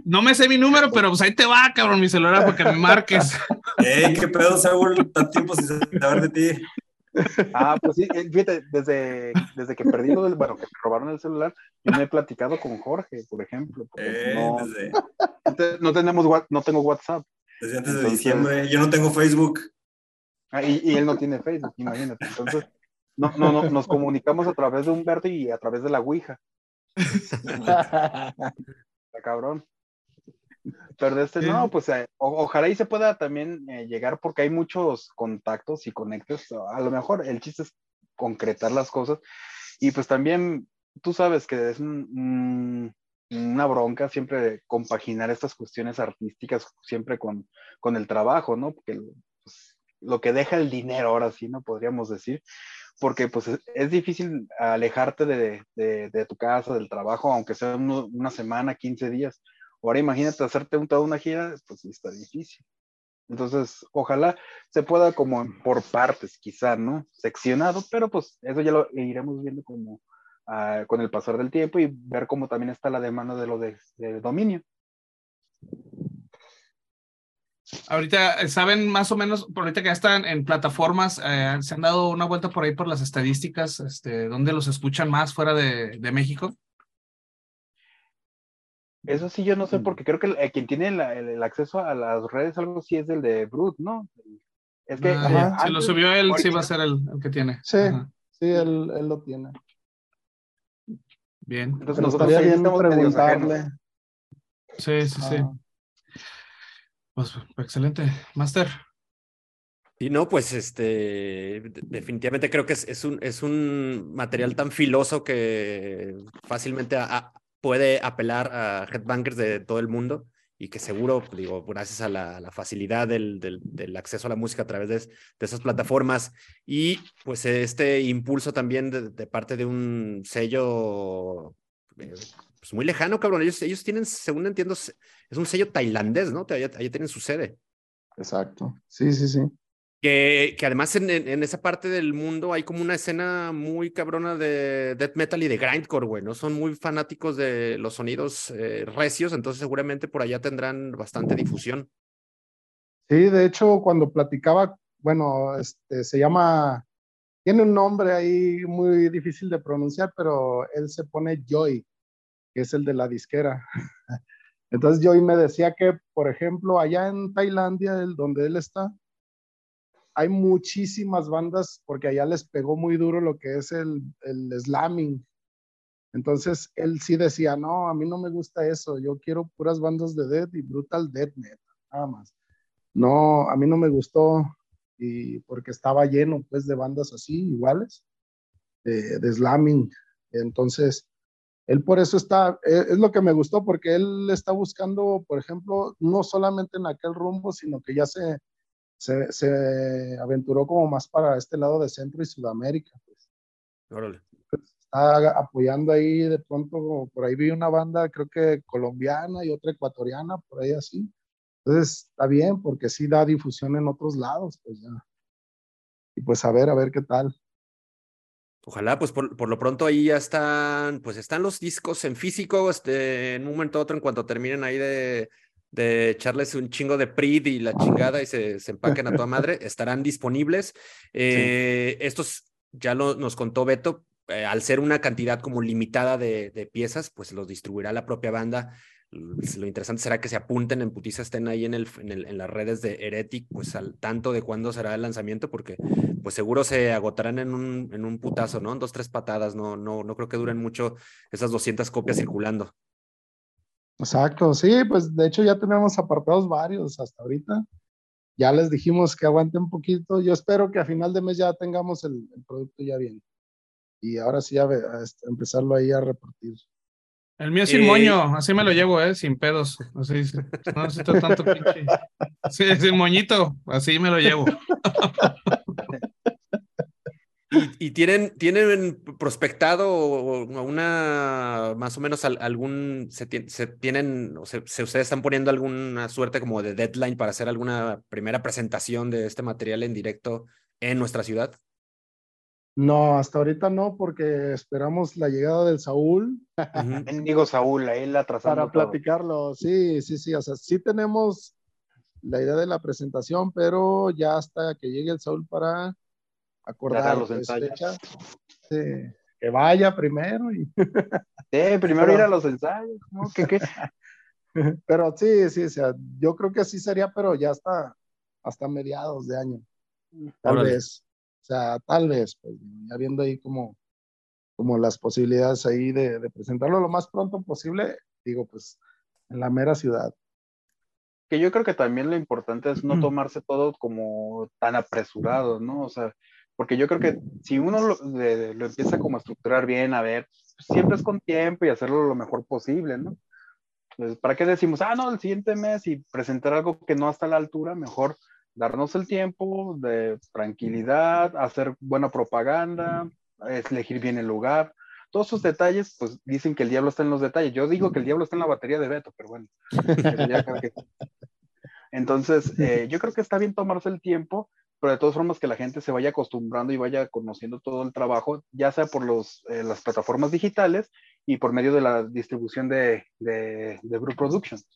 no me sé mi número, pero pues ahí te va, cabrón, mi celular para que me marques. Ey, qué pedo, Saúl, tanto tiempo sin saber de ti. Ah, pues sí, eh, fíjate, desde, desde que perdí del, bueno, que me robaron el celular, yo me he platicado con Jorge, por ejemplo. Eh, no, tenemos, no tengo WhatsApp. Desde antes de diciembre, yo no tengo Facebook. Ah, y, él no tiene Facebook, imagínate. Entonces, no, no, no, nos comunicamos a través de Humberto y a través de la Ouija. Está cabrón. Pero este, no, pues eh, ojalá y se pueda también eh, llegar porque hay muchos contactos y conectos. A lo mejor el chiste es concretar las cosas. Y pues también tú sabes que es una bronca siempre compaginar estas cuestiones artísticas siempre con, con el trabajo, ¿no? Porque pues, lo que deja el dinero, ahora sí, ¿no? Podríamos decir, porque pues es, difícil alejarte de, de, tu casa, del trabajo, aunque sea una semana, 15 días. Ahora imagínate hacerte un, toda una gira, pues está difícil. Entonces, ojalá se pueda como por partes, quizá, ¿no? Seccionado, pero pues eso ya lo iremos viendo como ah, con el pasar del tiempo y ver cómo también está la demanda de lo de, dominio. Ahorita, ¿saben más o menos, por ahorita que ya están en plataformas, eh, se han dado una vuelta por ahí por las estadísticas, este, ¿dónde los escuchan más fuera de México? Eso sí, yo no sé, mm. porque creo que el, quien tiene el, acceso a las redes, algo sí es el de Brut, ¿no? Es que. Ah, si lo subió él, sí va a ser el, que tiene. Sí, sí, él, él, lo tiene. Bien. Entonces nosotros estaría bien preguntarle. Sí, sí, sí. Pues excelente. Master. Y no, pues este, definitivamente creo que es, es, un, es un material tan filoso que fácilmente a, puede apelar a headbangers de todo el mundo y que seguro, digo, gracias a la, facilidad del, del, acceso a la música a través de, de esas plataformas y pues este impulso también de, parte de un sello eh, pues muy lejano, cabrón. Ellos, ellos tienen, según entiendo, es un sello tailandés, ¿no? Allá, allá tienen su sede. Exacto. Sí, sí, sí. Que, además en, esa parte del mundo hay como una escena muy cabrona de death metal y de grindcore, güey, ¿no? Son muy fanáticos de los sonidos eh, recios, entonces seguramente por allá tendrán bastante difusión. Sí, de hecho, cuando platicaba, bueno, este, se llama, tiene un nombre ahí muy difícil de pronunciar, pero él se pone Joy, que es el de la disquera. Entonces Joy me decía que, por ejemplo, allá en Tailandia, donde él está, hay muchísimas bandas porque allá les pegó muy duro lo que es el, el slamming. Entonces él sí decía, no, a mí no me gusta eso, yo quiero puras bandas de death y brutal death metal, nada más. No, a mí no me gustó y porque estaba lleno pues de bandas así, iguales, de, de slamming. Entonces, él por eso está, e, es lo que me gustó porque él está buscando, por ejemplo, no solamente en aquel rumbo, sino que ya se, se, aventuró como más para este lado de Centro y Sudamérica. Pues. está apoyando ahí de pronto, por ahí vi una banda, creo que colombiana y otra ecuatoriana, por ahí así. Entonces está bien porque sí da difusión en otros lados, pues ya. Y pues a ver, a ver qué tal. Ojalá, pues por, por, lo pronto ahí ya están, pues están los discos en físico, este, en un momento u otro, en cuanto terminen ahí de, de echarles un chingo de PRID y la chingada y se, se empaquen a toda madre, estarán disponibles. Eh, estos ya lo, nos contó Beto, eh, al ser una cantidad como limitada de, de, piezas, pues los distribuirá la propia banda. Lo interesante será que se apunten en putiza, estén ahí en, el, en, el, en las redes de Heretic, pues al tanto de cuándo será el lanzamiento, porque pues seguro se agotarán en un, en un putazo, ¿no? En dos, tres patadas, no, no, no creo que duren mucho esas 200 copias circulando. Exacto, sí, pues de hecho ya tenemos apartados varios hasta ahorita. ya les dijimos que aguanten un poquito. Yo espero que a final de mes ya tengamos el, producto ya bien. Y ahora sí, a, este, empezarlo ahí a repartir. El mío es sin moño, así me lo llevo, ¿eh? Sin pedos. Así, no necesito tanto pinche. Sí, sin moñito, así me lo llevo. ¿Y, tienen, tienen prospectado una, más o menos algún, se, tienen, o se, ustedes están poniendo alguna suerte como de deadline para hacer alguna primera presentación de este material en directo en nuestra ciudad? No, hasta ahorita no, porque esperamos la llegada del Saúl. Digo Saúl, ahí la Para platicarlo, sí, sí, sí, o sea, sí tenemos la idea de la presentación, pero ya hasta que llegue el Saúl para acordar los ensayos. que vaya primero. Y... Sí, primero ir a los ensayos, ¿no? ¿Qué, Pero sí, sí, o sea, yo creo que sí sería, pero ya hasta, hasta mediados de año. Tal vez. O sea, tal vez, pues, ya viendo ahí como, como las posibilidades ahí de, de presentarlo lo más pronto posible, digo, pues, en la mera ciudad que yo creo que también lo importante es no tomarse todo como tan apresurado, ¿no? O sea, porque yo creo que si uno lo, empieza como a estructurar bien, a ver, siempre es con tiempo y hacerlo lo mejor posible, ¿no? Entonces, ¿para qué decimos, ah, no, el siguiente mes y presentar algo que no está a la altura? Mejor darnos el tiempo de tranquilidad, hacer buena propaganda, elegir bien el lugar. Todos esos detalles, pues dicen que el diablo está en los detalles. Yo digo que el diablo está en la batería de Beto, pero bueno. Entonces, eh, yo creo que está bien tomarse el tiempo pero de todas formas que la gente se vaya acostumbrando y vaya conociendo todo el trabajo, ya sea por los, eh, las plataformas digitales y por medio de la distribución de, de, de Brew Productions.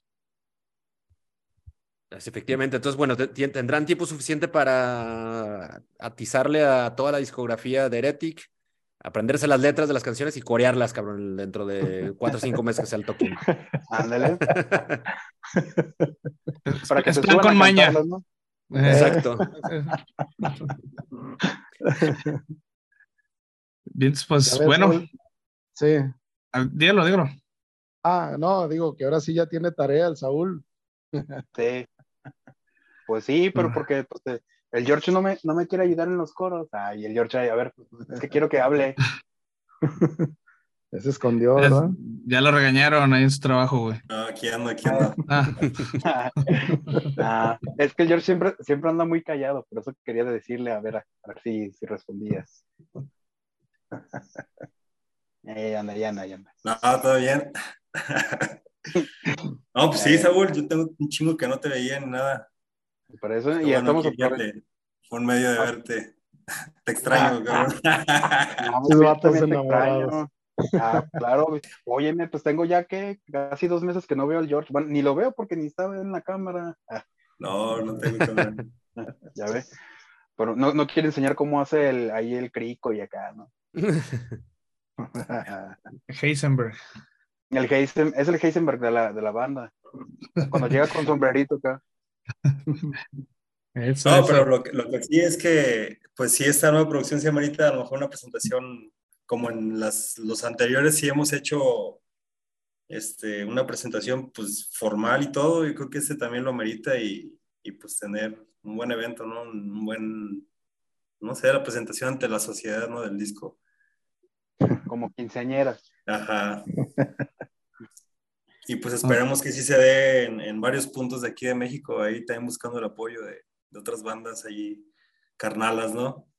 Efectivamente, entonces, bueno, tendrán tiempo suficiente para atizarle a toda la discografía de Heretic, aprenderse las letras de las canciones y corearlas, cabrón, dentro de cuatro o cinco meses que sea el toque. Ándale. para que se suban con maña. ¿no? Exacto. Bien, pues bueno. Sí. Dígalo, dígalo. Ah, no, digo que ahora sí ya tiene tarea el Saúl. Sí. Pues sí, pero ah. porque pues, eh, el George no me, no me quiere ayudar en los coros. Ay, el George, a ver, es que quiero que hable. Se escondió, ¿verdad? Ya lo regañaron ahí en su trabajo, güey. No, aquí ando, aquí ando. Ah. ah. es que el George siempre, siempre anda muy callado, por eso quería decirle, a ver, a, ver si, si respondías. ahí anda, ya anda, ya anda. No, todo bien. no, pues sí, Saúl, yo tengo un chingo que no te veía ni nada. Por eso, y estamos a Fue un medio de ah. verte. Te extraño, cabrón. No, pues, extraño. Ah, claro, óyeme, pues tengo ya que casi dos meses que no veo al George. Bueno, ni lo veo porque ni estaba en la cámara. Ah. No, no tengo cámara. ya ve. Pero no, no quiere enseñar cómo hace el, ahí el crico y acá, ¿no? Heisenberg. El Heisen, es el Heisenberg de la, de la banda. Cuando llega con sombrerito acá. no, pero lo, lo, que sí es que, pues sí, esta nueva producción se amerita a lo mejor una presentación como en las, los anteriores sí hemos hecho este, una presentación pues formal y todo, yo creo que este también lo merita y, y pues tener un buen evento, ¿no? Un buen, no sé, la presentación ante la sociedad, ¿no? Del disco. Como quinceañera. Ajá. Y pues esperemos que sí se dé en, en, varios puntos de aquí de México, ahí también buscando el apoyo de, de otras bandas ahí carnalas, ¿no?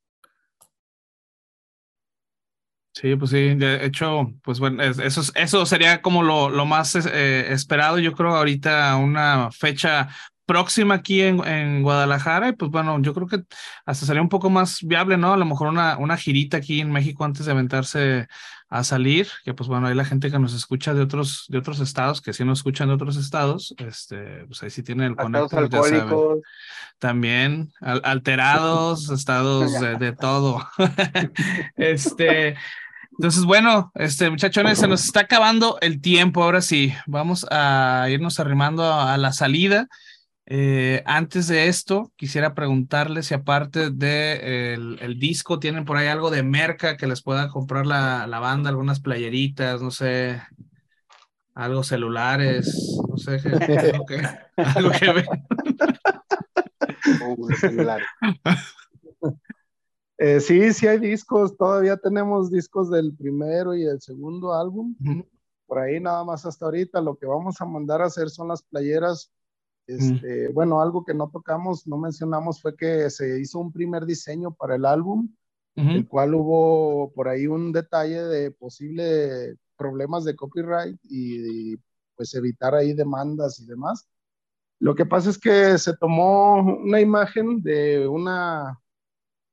Sí, pues sí, de hecho, pues bueno, eso, eso sería como lo, lo más eh, esperado, yo creo, ahorita una fecha próxima aquí en, en, Guadalajara, y pues bueno, yo creo que hasta sería un poco más viable, ¿no? A lo mejor una, una girita aquí en México antes de aventarse a salir, que pues bueno, hay la gente que nos escucha de otros, de otros estados, que sí nos escuchan de otros estados, este, pues ahí sí tiene el conector, ya También, alterados, estados de, de todo. este, entonces, bueno, este muchachones, se nos está acabando el tiempo. Ahora sí, vamos a irnos arrimando a, la salida. Eh, antes de esto, quisiera preguntarles si aparte de el, disco, tienen por ahí algo de merca que les pueda comprar la, la banda, algunas playeritas, no sé, algo celulares, no sé, algo que, algo que eh, sí, sí hay discos, todavía tenemos discos del primero y el segundo álbum. Por ahí nada más hasta ahorita lo que vamos a mandar a hacer son las playeras. Este, Bueno, algo que no tocamos, no mencionamos fue que se hizo un primer diseño para el álbum, el cual hubo por ahí un detalle de posible problemas de copyright y, pues evitar ahí demandas y demás. Lo que pasa es que se tomó una imagen de una,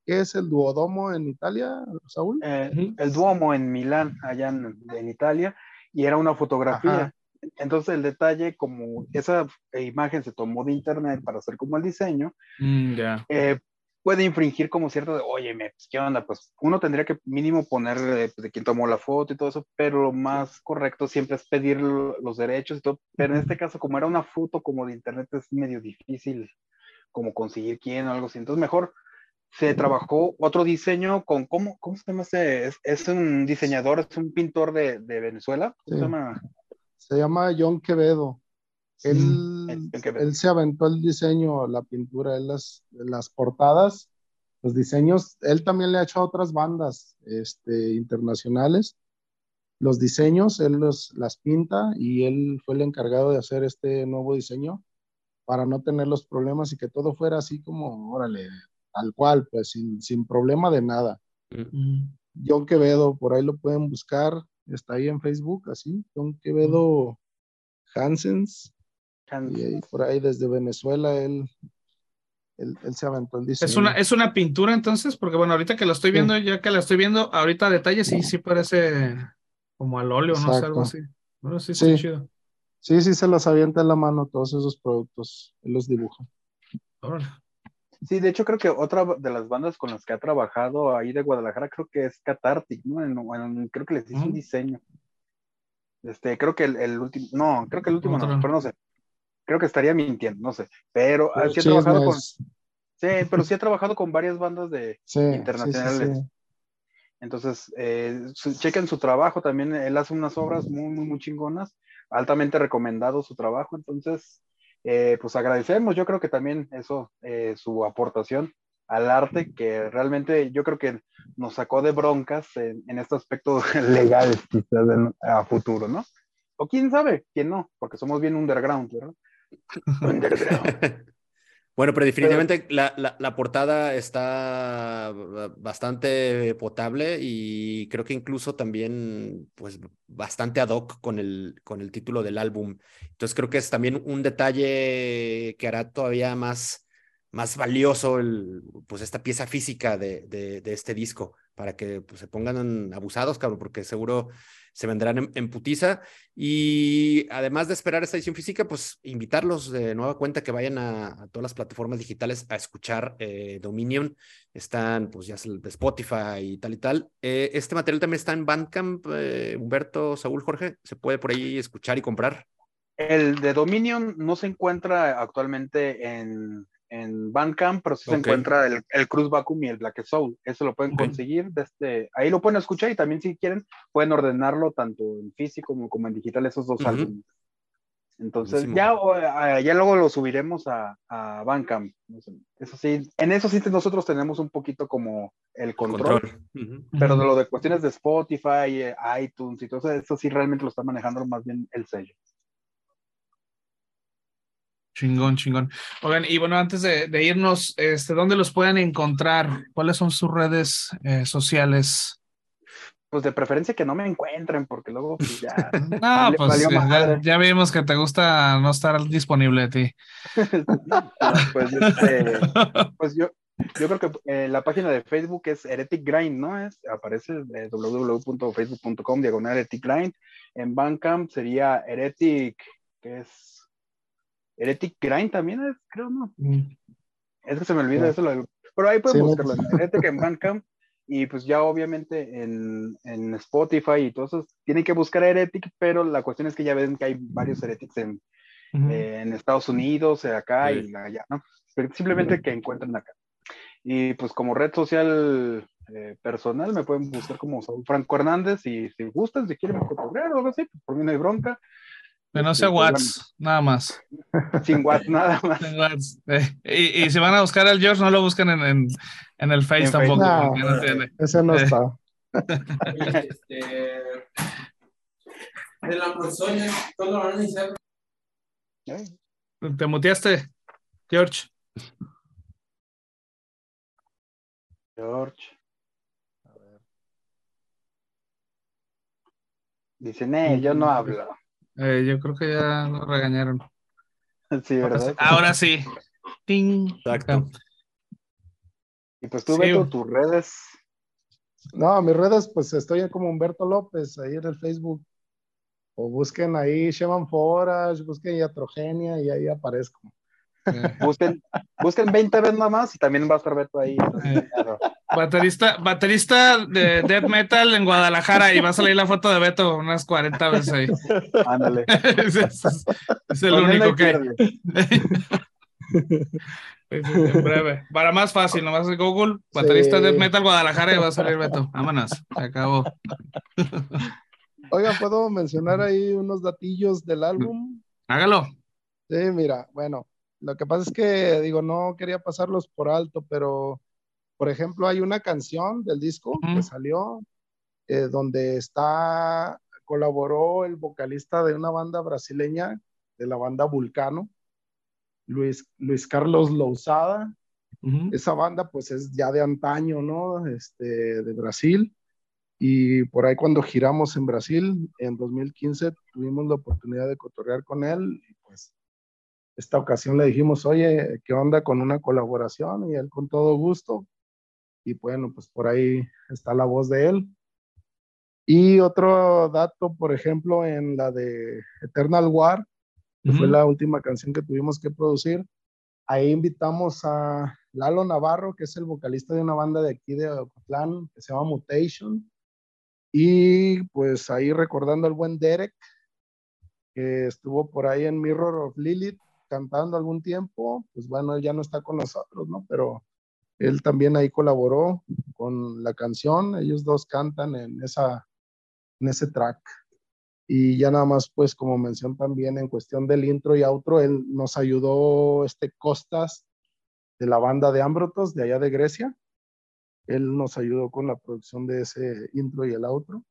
¿qué es el Duodomo en Italia, Saúl? Eh, el Duomo en Milán, allá en, Italia, y era una fotografía. Entonces el detalle, como esa imagen se tomó de internet para hacer como el diseño, mm, eh, puede infringir como cierto de, oye, pues, ¿qué onda? Pues uno tendría que mínimo poner eh, pues, de quién tomó la foto y todo eso, pero lo más correcto siempre es pedir los derechos y todo. Pero en este caso, como era una foto como de internet, es medio difícil como conseguir quién o algo así. Entonces, mejor se trabajó otro diseño con, ¿cómo, cómo se llama ese? Es, un diseñador, es un pintor de, de Venezuela. ¿Cómo se llama? Se llama John Quevedo. Él, él, se aventó el diseño, la pintura, él las, las portadas, los diseños, él también le ha hecho a otras bandas este, internacionales. Los diseños, él los, las pinta y él fue el encargado de hacer este nuevo diseño para no tener los problemas y que todo fuera así como, órale, tal cual, pues sin, sin problema de nada. Mm. John Quevedo, por ahí lo pueden buscar, está ahí en Facebook, así, John Quevedo Hansens, y por ahí desde Venezuela él, él, se aventó el diseño. ¿Es una, ¿Es una pintura entonces? Porque bueno, ahorita que la estoy viendo, ya que la estoy viendo, ahorita a detalle sí, sí parece como al óleo, no sé, algo así. Bueno, sí, sí. Chido. Sí, sí se las avienta en la mano todos esos productos, él los dibuja. Sí, de hecho creo que otra de las bandas con las que ha trabajado ahí de Guadalajara creo que es Catartic, ¿no? creo que les hizo un diseño. Este, creo que el, último, no, creo que el último no, pero no sé creo que estaría mintiendo, no sé, pero ah, sí, ha trabajado con, sí, pero sí ha trabajado con varias bandas de internacionales. Entonces, eh, chequen su trabajo también, él hace unas obras muy, muy, muy chingonas, altamente recomendado su trabajo, entonces, eh, pues agradecemos, yo creo que también eso, eh, su aportación al arte, que realmente yo creo que nos sacó de broncas en, en este aspecto legal, quizás a futuro, ¿no? O quién sabe, quién no, porque somos bien underground, ¿verdad? Bueno, pero definitivamente la, la, portada está bastante potable y creo que incluso también, pues, bastante ad hoc con el, con el título del álbum. Entonces creo que es también un detalle que hará todavía más, más valioso el, pues, esta pieza física de, de, de este disco para que pues, se pongan abusados, cabrón, porque seguro se vendrán en, putiza. Y además de esperar esta edición física, pues invitarlos de nueva cuenta que vayan a, todas las plataformas digitales a escuchar eh, Dominion. Están, pues ya de Spotify y tal y tal. Eh, este material también está en Bandcamp, eh, Humberto, Saúl, Jorge. ¿Se puede por ahí escuchar y comprar? El de Dominion no se encuentra actualmente en, en Bandcamp, pero sí se encuentra el, el Cruz Vacuum y el Black Soul. Eso lo pueden conseguir desde ahí lo pueden escuchar y también si quieren pueden ordenarlo tanto en físico como, en digital esos dos álbumes. Entonces ya, ya luego lo subiremos a, a Bandcamp. Eso sí, en eso sí nosotros tenemos un poquito como el control, pero de lo de cuestiones de Spotify, eh, iTunes y todo eso, eso sí realmente lo está manejando más bien el sello. Chingón, chingón. Oigan, y bueno, antes de, irnos, este, ¿dónde los pueden encontrar? ¿Cuáles son sus redes eh, sociales? Pues de preferencia que no me encuentren, porque luego pues ya. no, pues ya, vimos que te gusta no estar disponible de ti. pues, este, pues, yo, yo creo que eh, la página de Facebook es Heretic Grind, ¿no? Es, aparece eh, www.facebook.com diagonal Heretic Grind. En Bandcamp sería Heretic, que es Heretic Grind también es, creo, ¿no? Mm. Es que se me olvida eso. Pero ahí pueden buscarlo. Heretic en Bandcamp. Y pues ya obviamente en, en, Spotify y todo eso, tienen que buscar Heretic, pero la cuestión es que ya ven que hay varios Heretics en, eh, en Estados Unidos, eh, acá y allá, ¿no? simplemente que encuentren acá. Y pues como red social eh, personal me pueden buscar como Franco Hernández y si gustan, si quieren cotorrear o algo así, pues por mí no hay bronca. Que no sea pues, Watts, nada más. Sin Watts, nada más. Sin Watts. Eh, y, si van a buscar al George, no lo busquen en, en, el Face tampoco. No, ese no está. este, de la profesora, ¿cuándo lo van a iniciar? ¿Te muteaste, George? George. A ver. Dice, nee, yo no hablo. Eh, yo creo que ya lo regañaron. Sí, ¿verdad? Ahora sí. Ting. Exacto. Y pues tú, sí. tus redes. No, mis redes, pues estoy como Humberto López, ahí en el Facebook. O busquen ahí Sheman Forage, busquen Iatrogenia y ahí aparezco. Busquen, busquen 20 veces nada más y también va a estar Beto ahí. Baterista, baterista de death metal en Guadalajara y va a salir la foto de Beto unas 40 veces ahí. Ándale. es, el único que. en breve. Para más fácil, nomás Google, baterista de death metal Guadalajara y va a salir Beto. Vámonos, se acabó. Oiga, ¿puedo mencionar ahí unos datillos del álbum? Hágalo. Sí, mira, bueno, lo que pasa es que, digo, no quería pasarlos por alto, pero, por ejemplo, hay una canción del disco que salió eh, donde está, colaboró el vocalista de una banda brasileña, de la banda Vulcano, Luis, Luis Carlos Lousada. Esa banda, pues, es ya de antaño, ¿no? Este, de Brasil. Y por ahí cuando giramos en Brasil, en 2015, tuvimos la oportunidad de cotorrear con él esta ocasión le dijimos, oye, ¿qué onda con una colaboración? Y él con todo gusto. Y bueno, pues por ahí está la voz de él. Y otro dato, por ejemplo, en la de Eternal War, que fue la última canción que tuvimos que producir, ahí invitamos a Lalo Navarro, que es el vocalista de una banda de aquí de Ocotlán, que se llama Mutation. Y pues ahí recordando al buen Derek, que estuvo por ahí en Mirror of Lilith, cantando algún tiempo, pues bueno, ya no está con nosotros, ¿no? Pero él también ahí colaboró con la canción, ellos dos cantan en, esa, en ese track. Y ya nada más, pues como mención también en cuestión del intro y outro, él nos ayudó este Costas de la banda de Ambrotos de allá de Grecia. Él nos ayudó con la producción de ese intro y el outro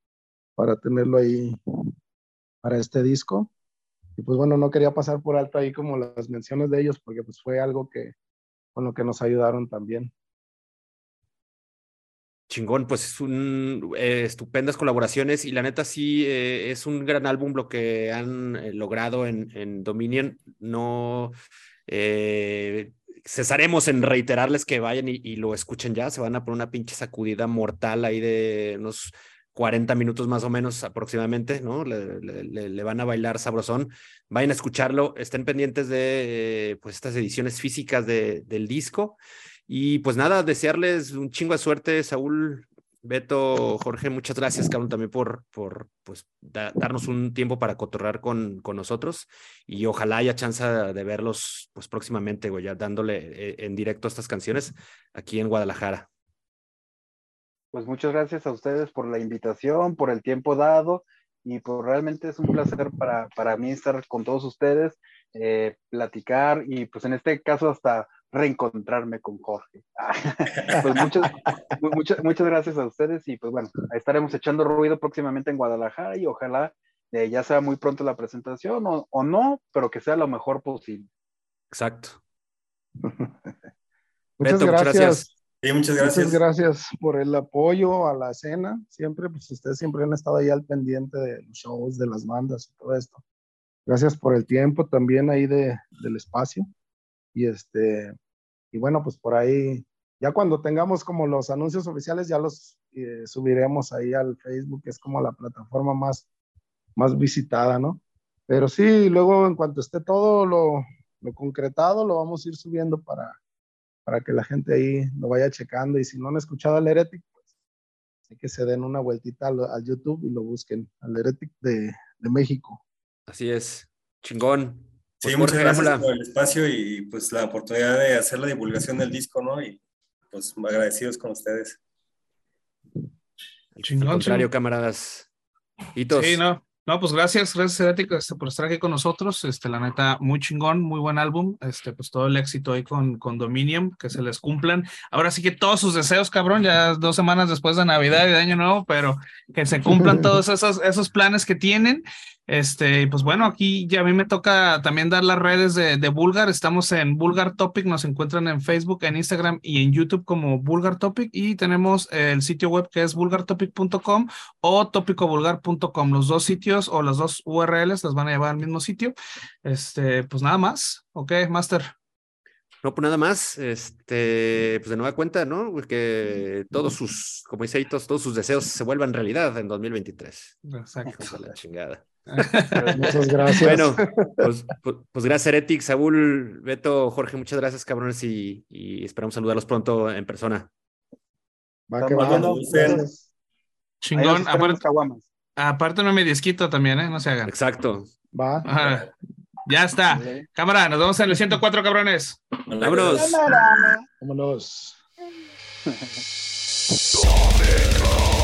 para tenerlo ahí para este disco. Y pues bueno, no quería pasar por alto ahí como las menciones de ellos, porque pues fue algo que con lo que nos ayudaron también. Chingón, pues es eh, estupendas colaboraciones y la neta sí eh, es un gran álbum lo que han eh, logrado en, en, Dominion. No cesaremos en reiterarles que vayan y, y, lo escuchen ya, se van a poner una pinche sacudida mortal ahí de unos 40 minutos más o menos aproximadamente, ¿no? Le, van a bailar sabrosón. Vayan a escucharlo, estén pendientes de pues estas ediciones físicas de, del disco. Y pues nada, desearles un chingo de suerte, Saúl, Beto, Jorge, muchas gracias, cabrón, también por, por pues, darnos un tiempo para cotorrar con, con nosotros y ojalá haya chance de verlos pues próximamente, güey, ya dándole eh, en directo estas canciones aquí en Guadalajara. Pues muchas gracias a ustedes por la invitación, por el tiempo dado y pues realmente es un placer para, para mí estar con todos ustedes, eh, platicar y pues en este caso hasta reencontrarme con Jorge. pues muchas, muchas, muchas gracias a ustedes y pues bueno, estaremos echando ruido próximamente en Guadalajara y ojalá eh, ya sea muy pronto la presentación o, o, no, pero que sea lo mejor posible. Exacto. muchas, gracias muchas gracias. Muchas gracias por el apoyo a la escena. Siempre, pues ustedes siempre han estado ahí al pendiente de los shows, de las bandas y todo esto. Gracias por el tiempo también ahí de, del espacio. Y este, y bueno, pues por ahí, ya cuando tengamos como los anuncios oficiales, ya los eh, subiremos ahí al Facebook, que es como la plataforma más, más visitada, ¿no? Pero sí, luego en cuanto esté todo lo, lo concretado, lo vamos a ir subiendo para, para que la gente ahí lo vaya checando. Y si no han escuchado al Heretic, pues hay que se den una vueltita al, YouTube y lo busquen, al Heretic de, de, México. Así es, chingón. Sí, pues, muchas gracias por el espacio y pues la oportunidad de hacer la divulgación del disco, ¿no? Y pues agradecidos con ustedes. Chingón. Al contrario, camaradas. Sí, no. No, pues gracias, gracias Herético este, por estar aquí con nosotros. Este, la neta, muy chingón, muy buen álbum. Este, pues todo el éxito ahí con, con Dominion, que se les cumplan. Ahora sí que todos sus deseos, cabrón, ya dos semanas después de Navidad y de Año Nuevo, pero que se cumplan todos esos, esos planes que tienen. Este, pues bueno, aquí ya a mí me toca también dar las redes de, de Bulgar. Estamos en Bulgar Topic, nos encuentran en Facebook, en Instagram y en YouTube como Bulgar Topic. Y tenemos el sitio web que es bulgartopic.com o topicobulgar.com. Los dos sitios o las dos URLs las van a llevar al mismo sitio. Este, pues nada más. Ok, Master. No, pues nada más, este, pues de nueva cuenta, ¿no? Que todos sus, como dice Hitos, todos sus deseos se vuelvan realidad en 2023. Exacto. la chingada. Muchas gracias. Bueno, pues, pues, pues gracias, Heretic, Saúl, Beto, Jorge, muchas gracias, cabrones, y, y esperamos saludarlos pronto en persona. Va que va. Chingón. Aparte, aparte no me disquito también, ¿eh? No se hagan. Exacto. Va. Ajá. Ya está. Cámara, nos vemos en el 104, cabrones. Vámonos. Vámonos.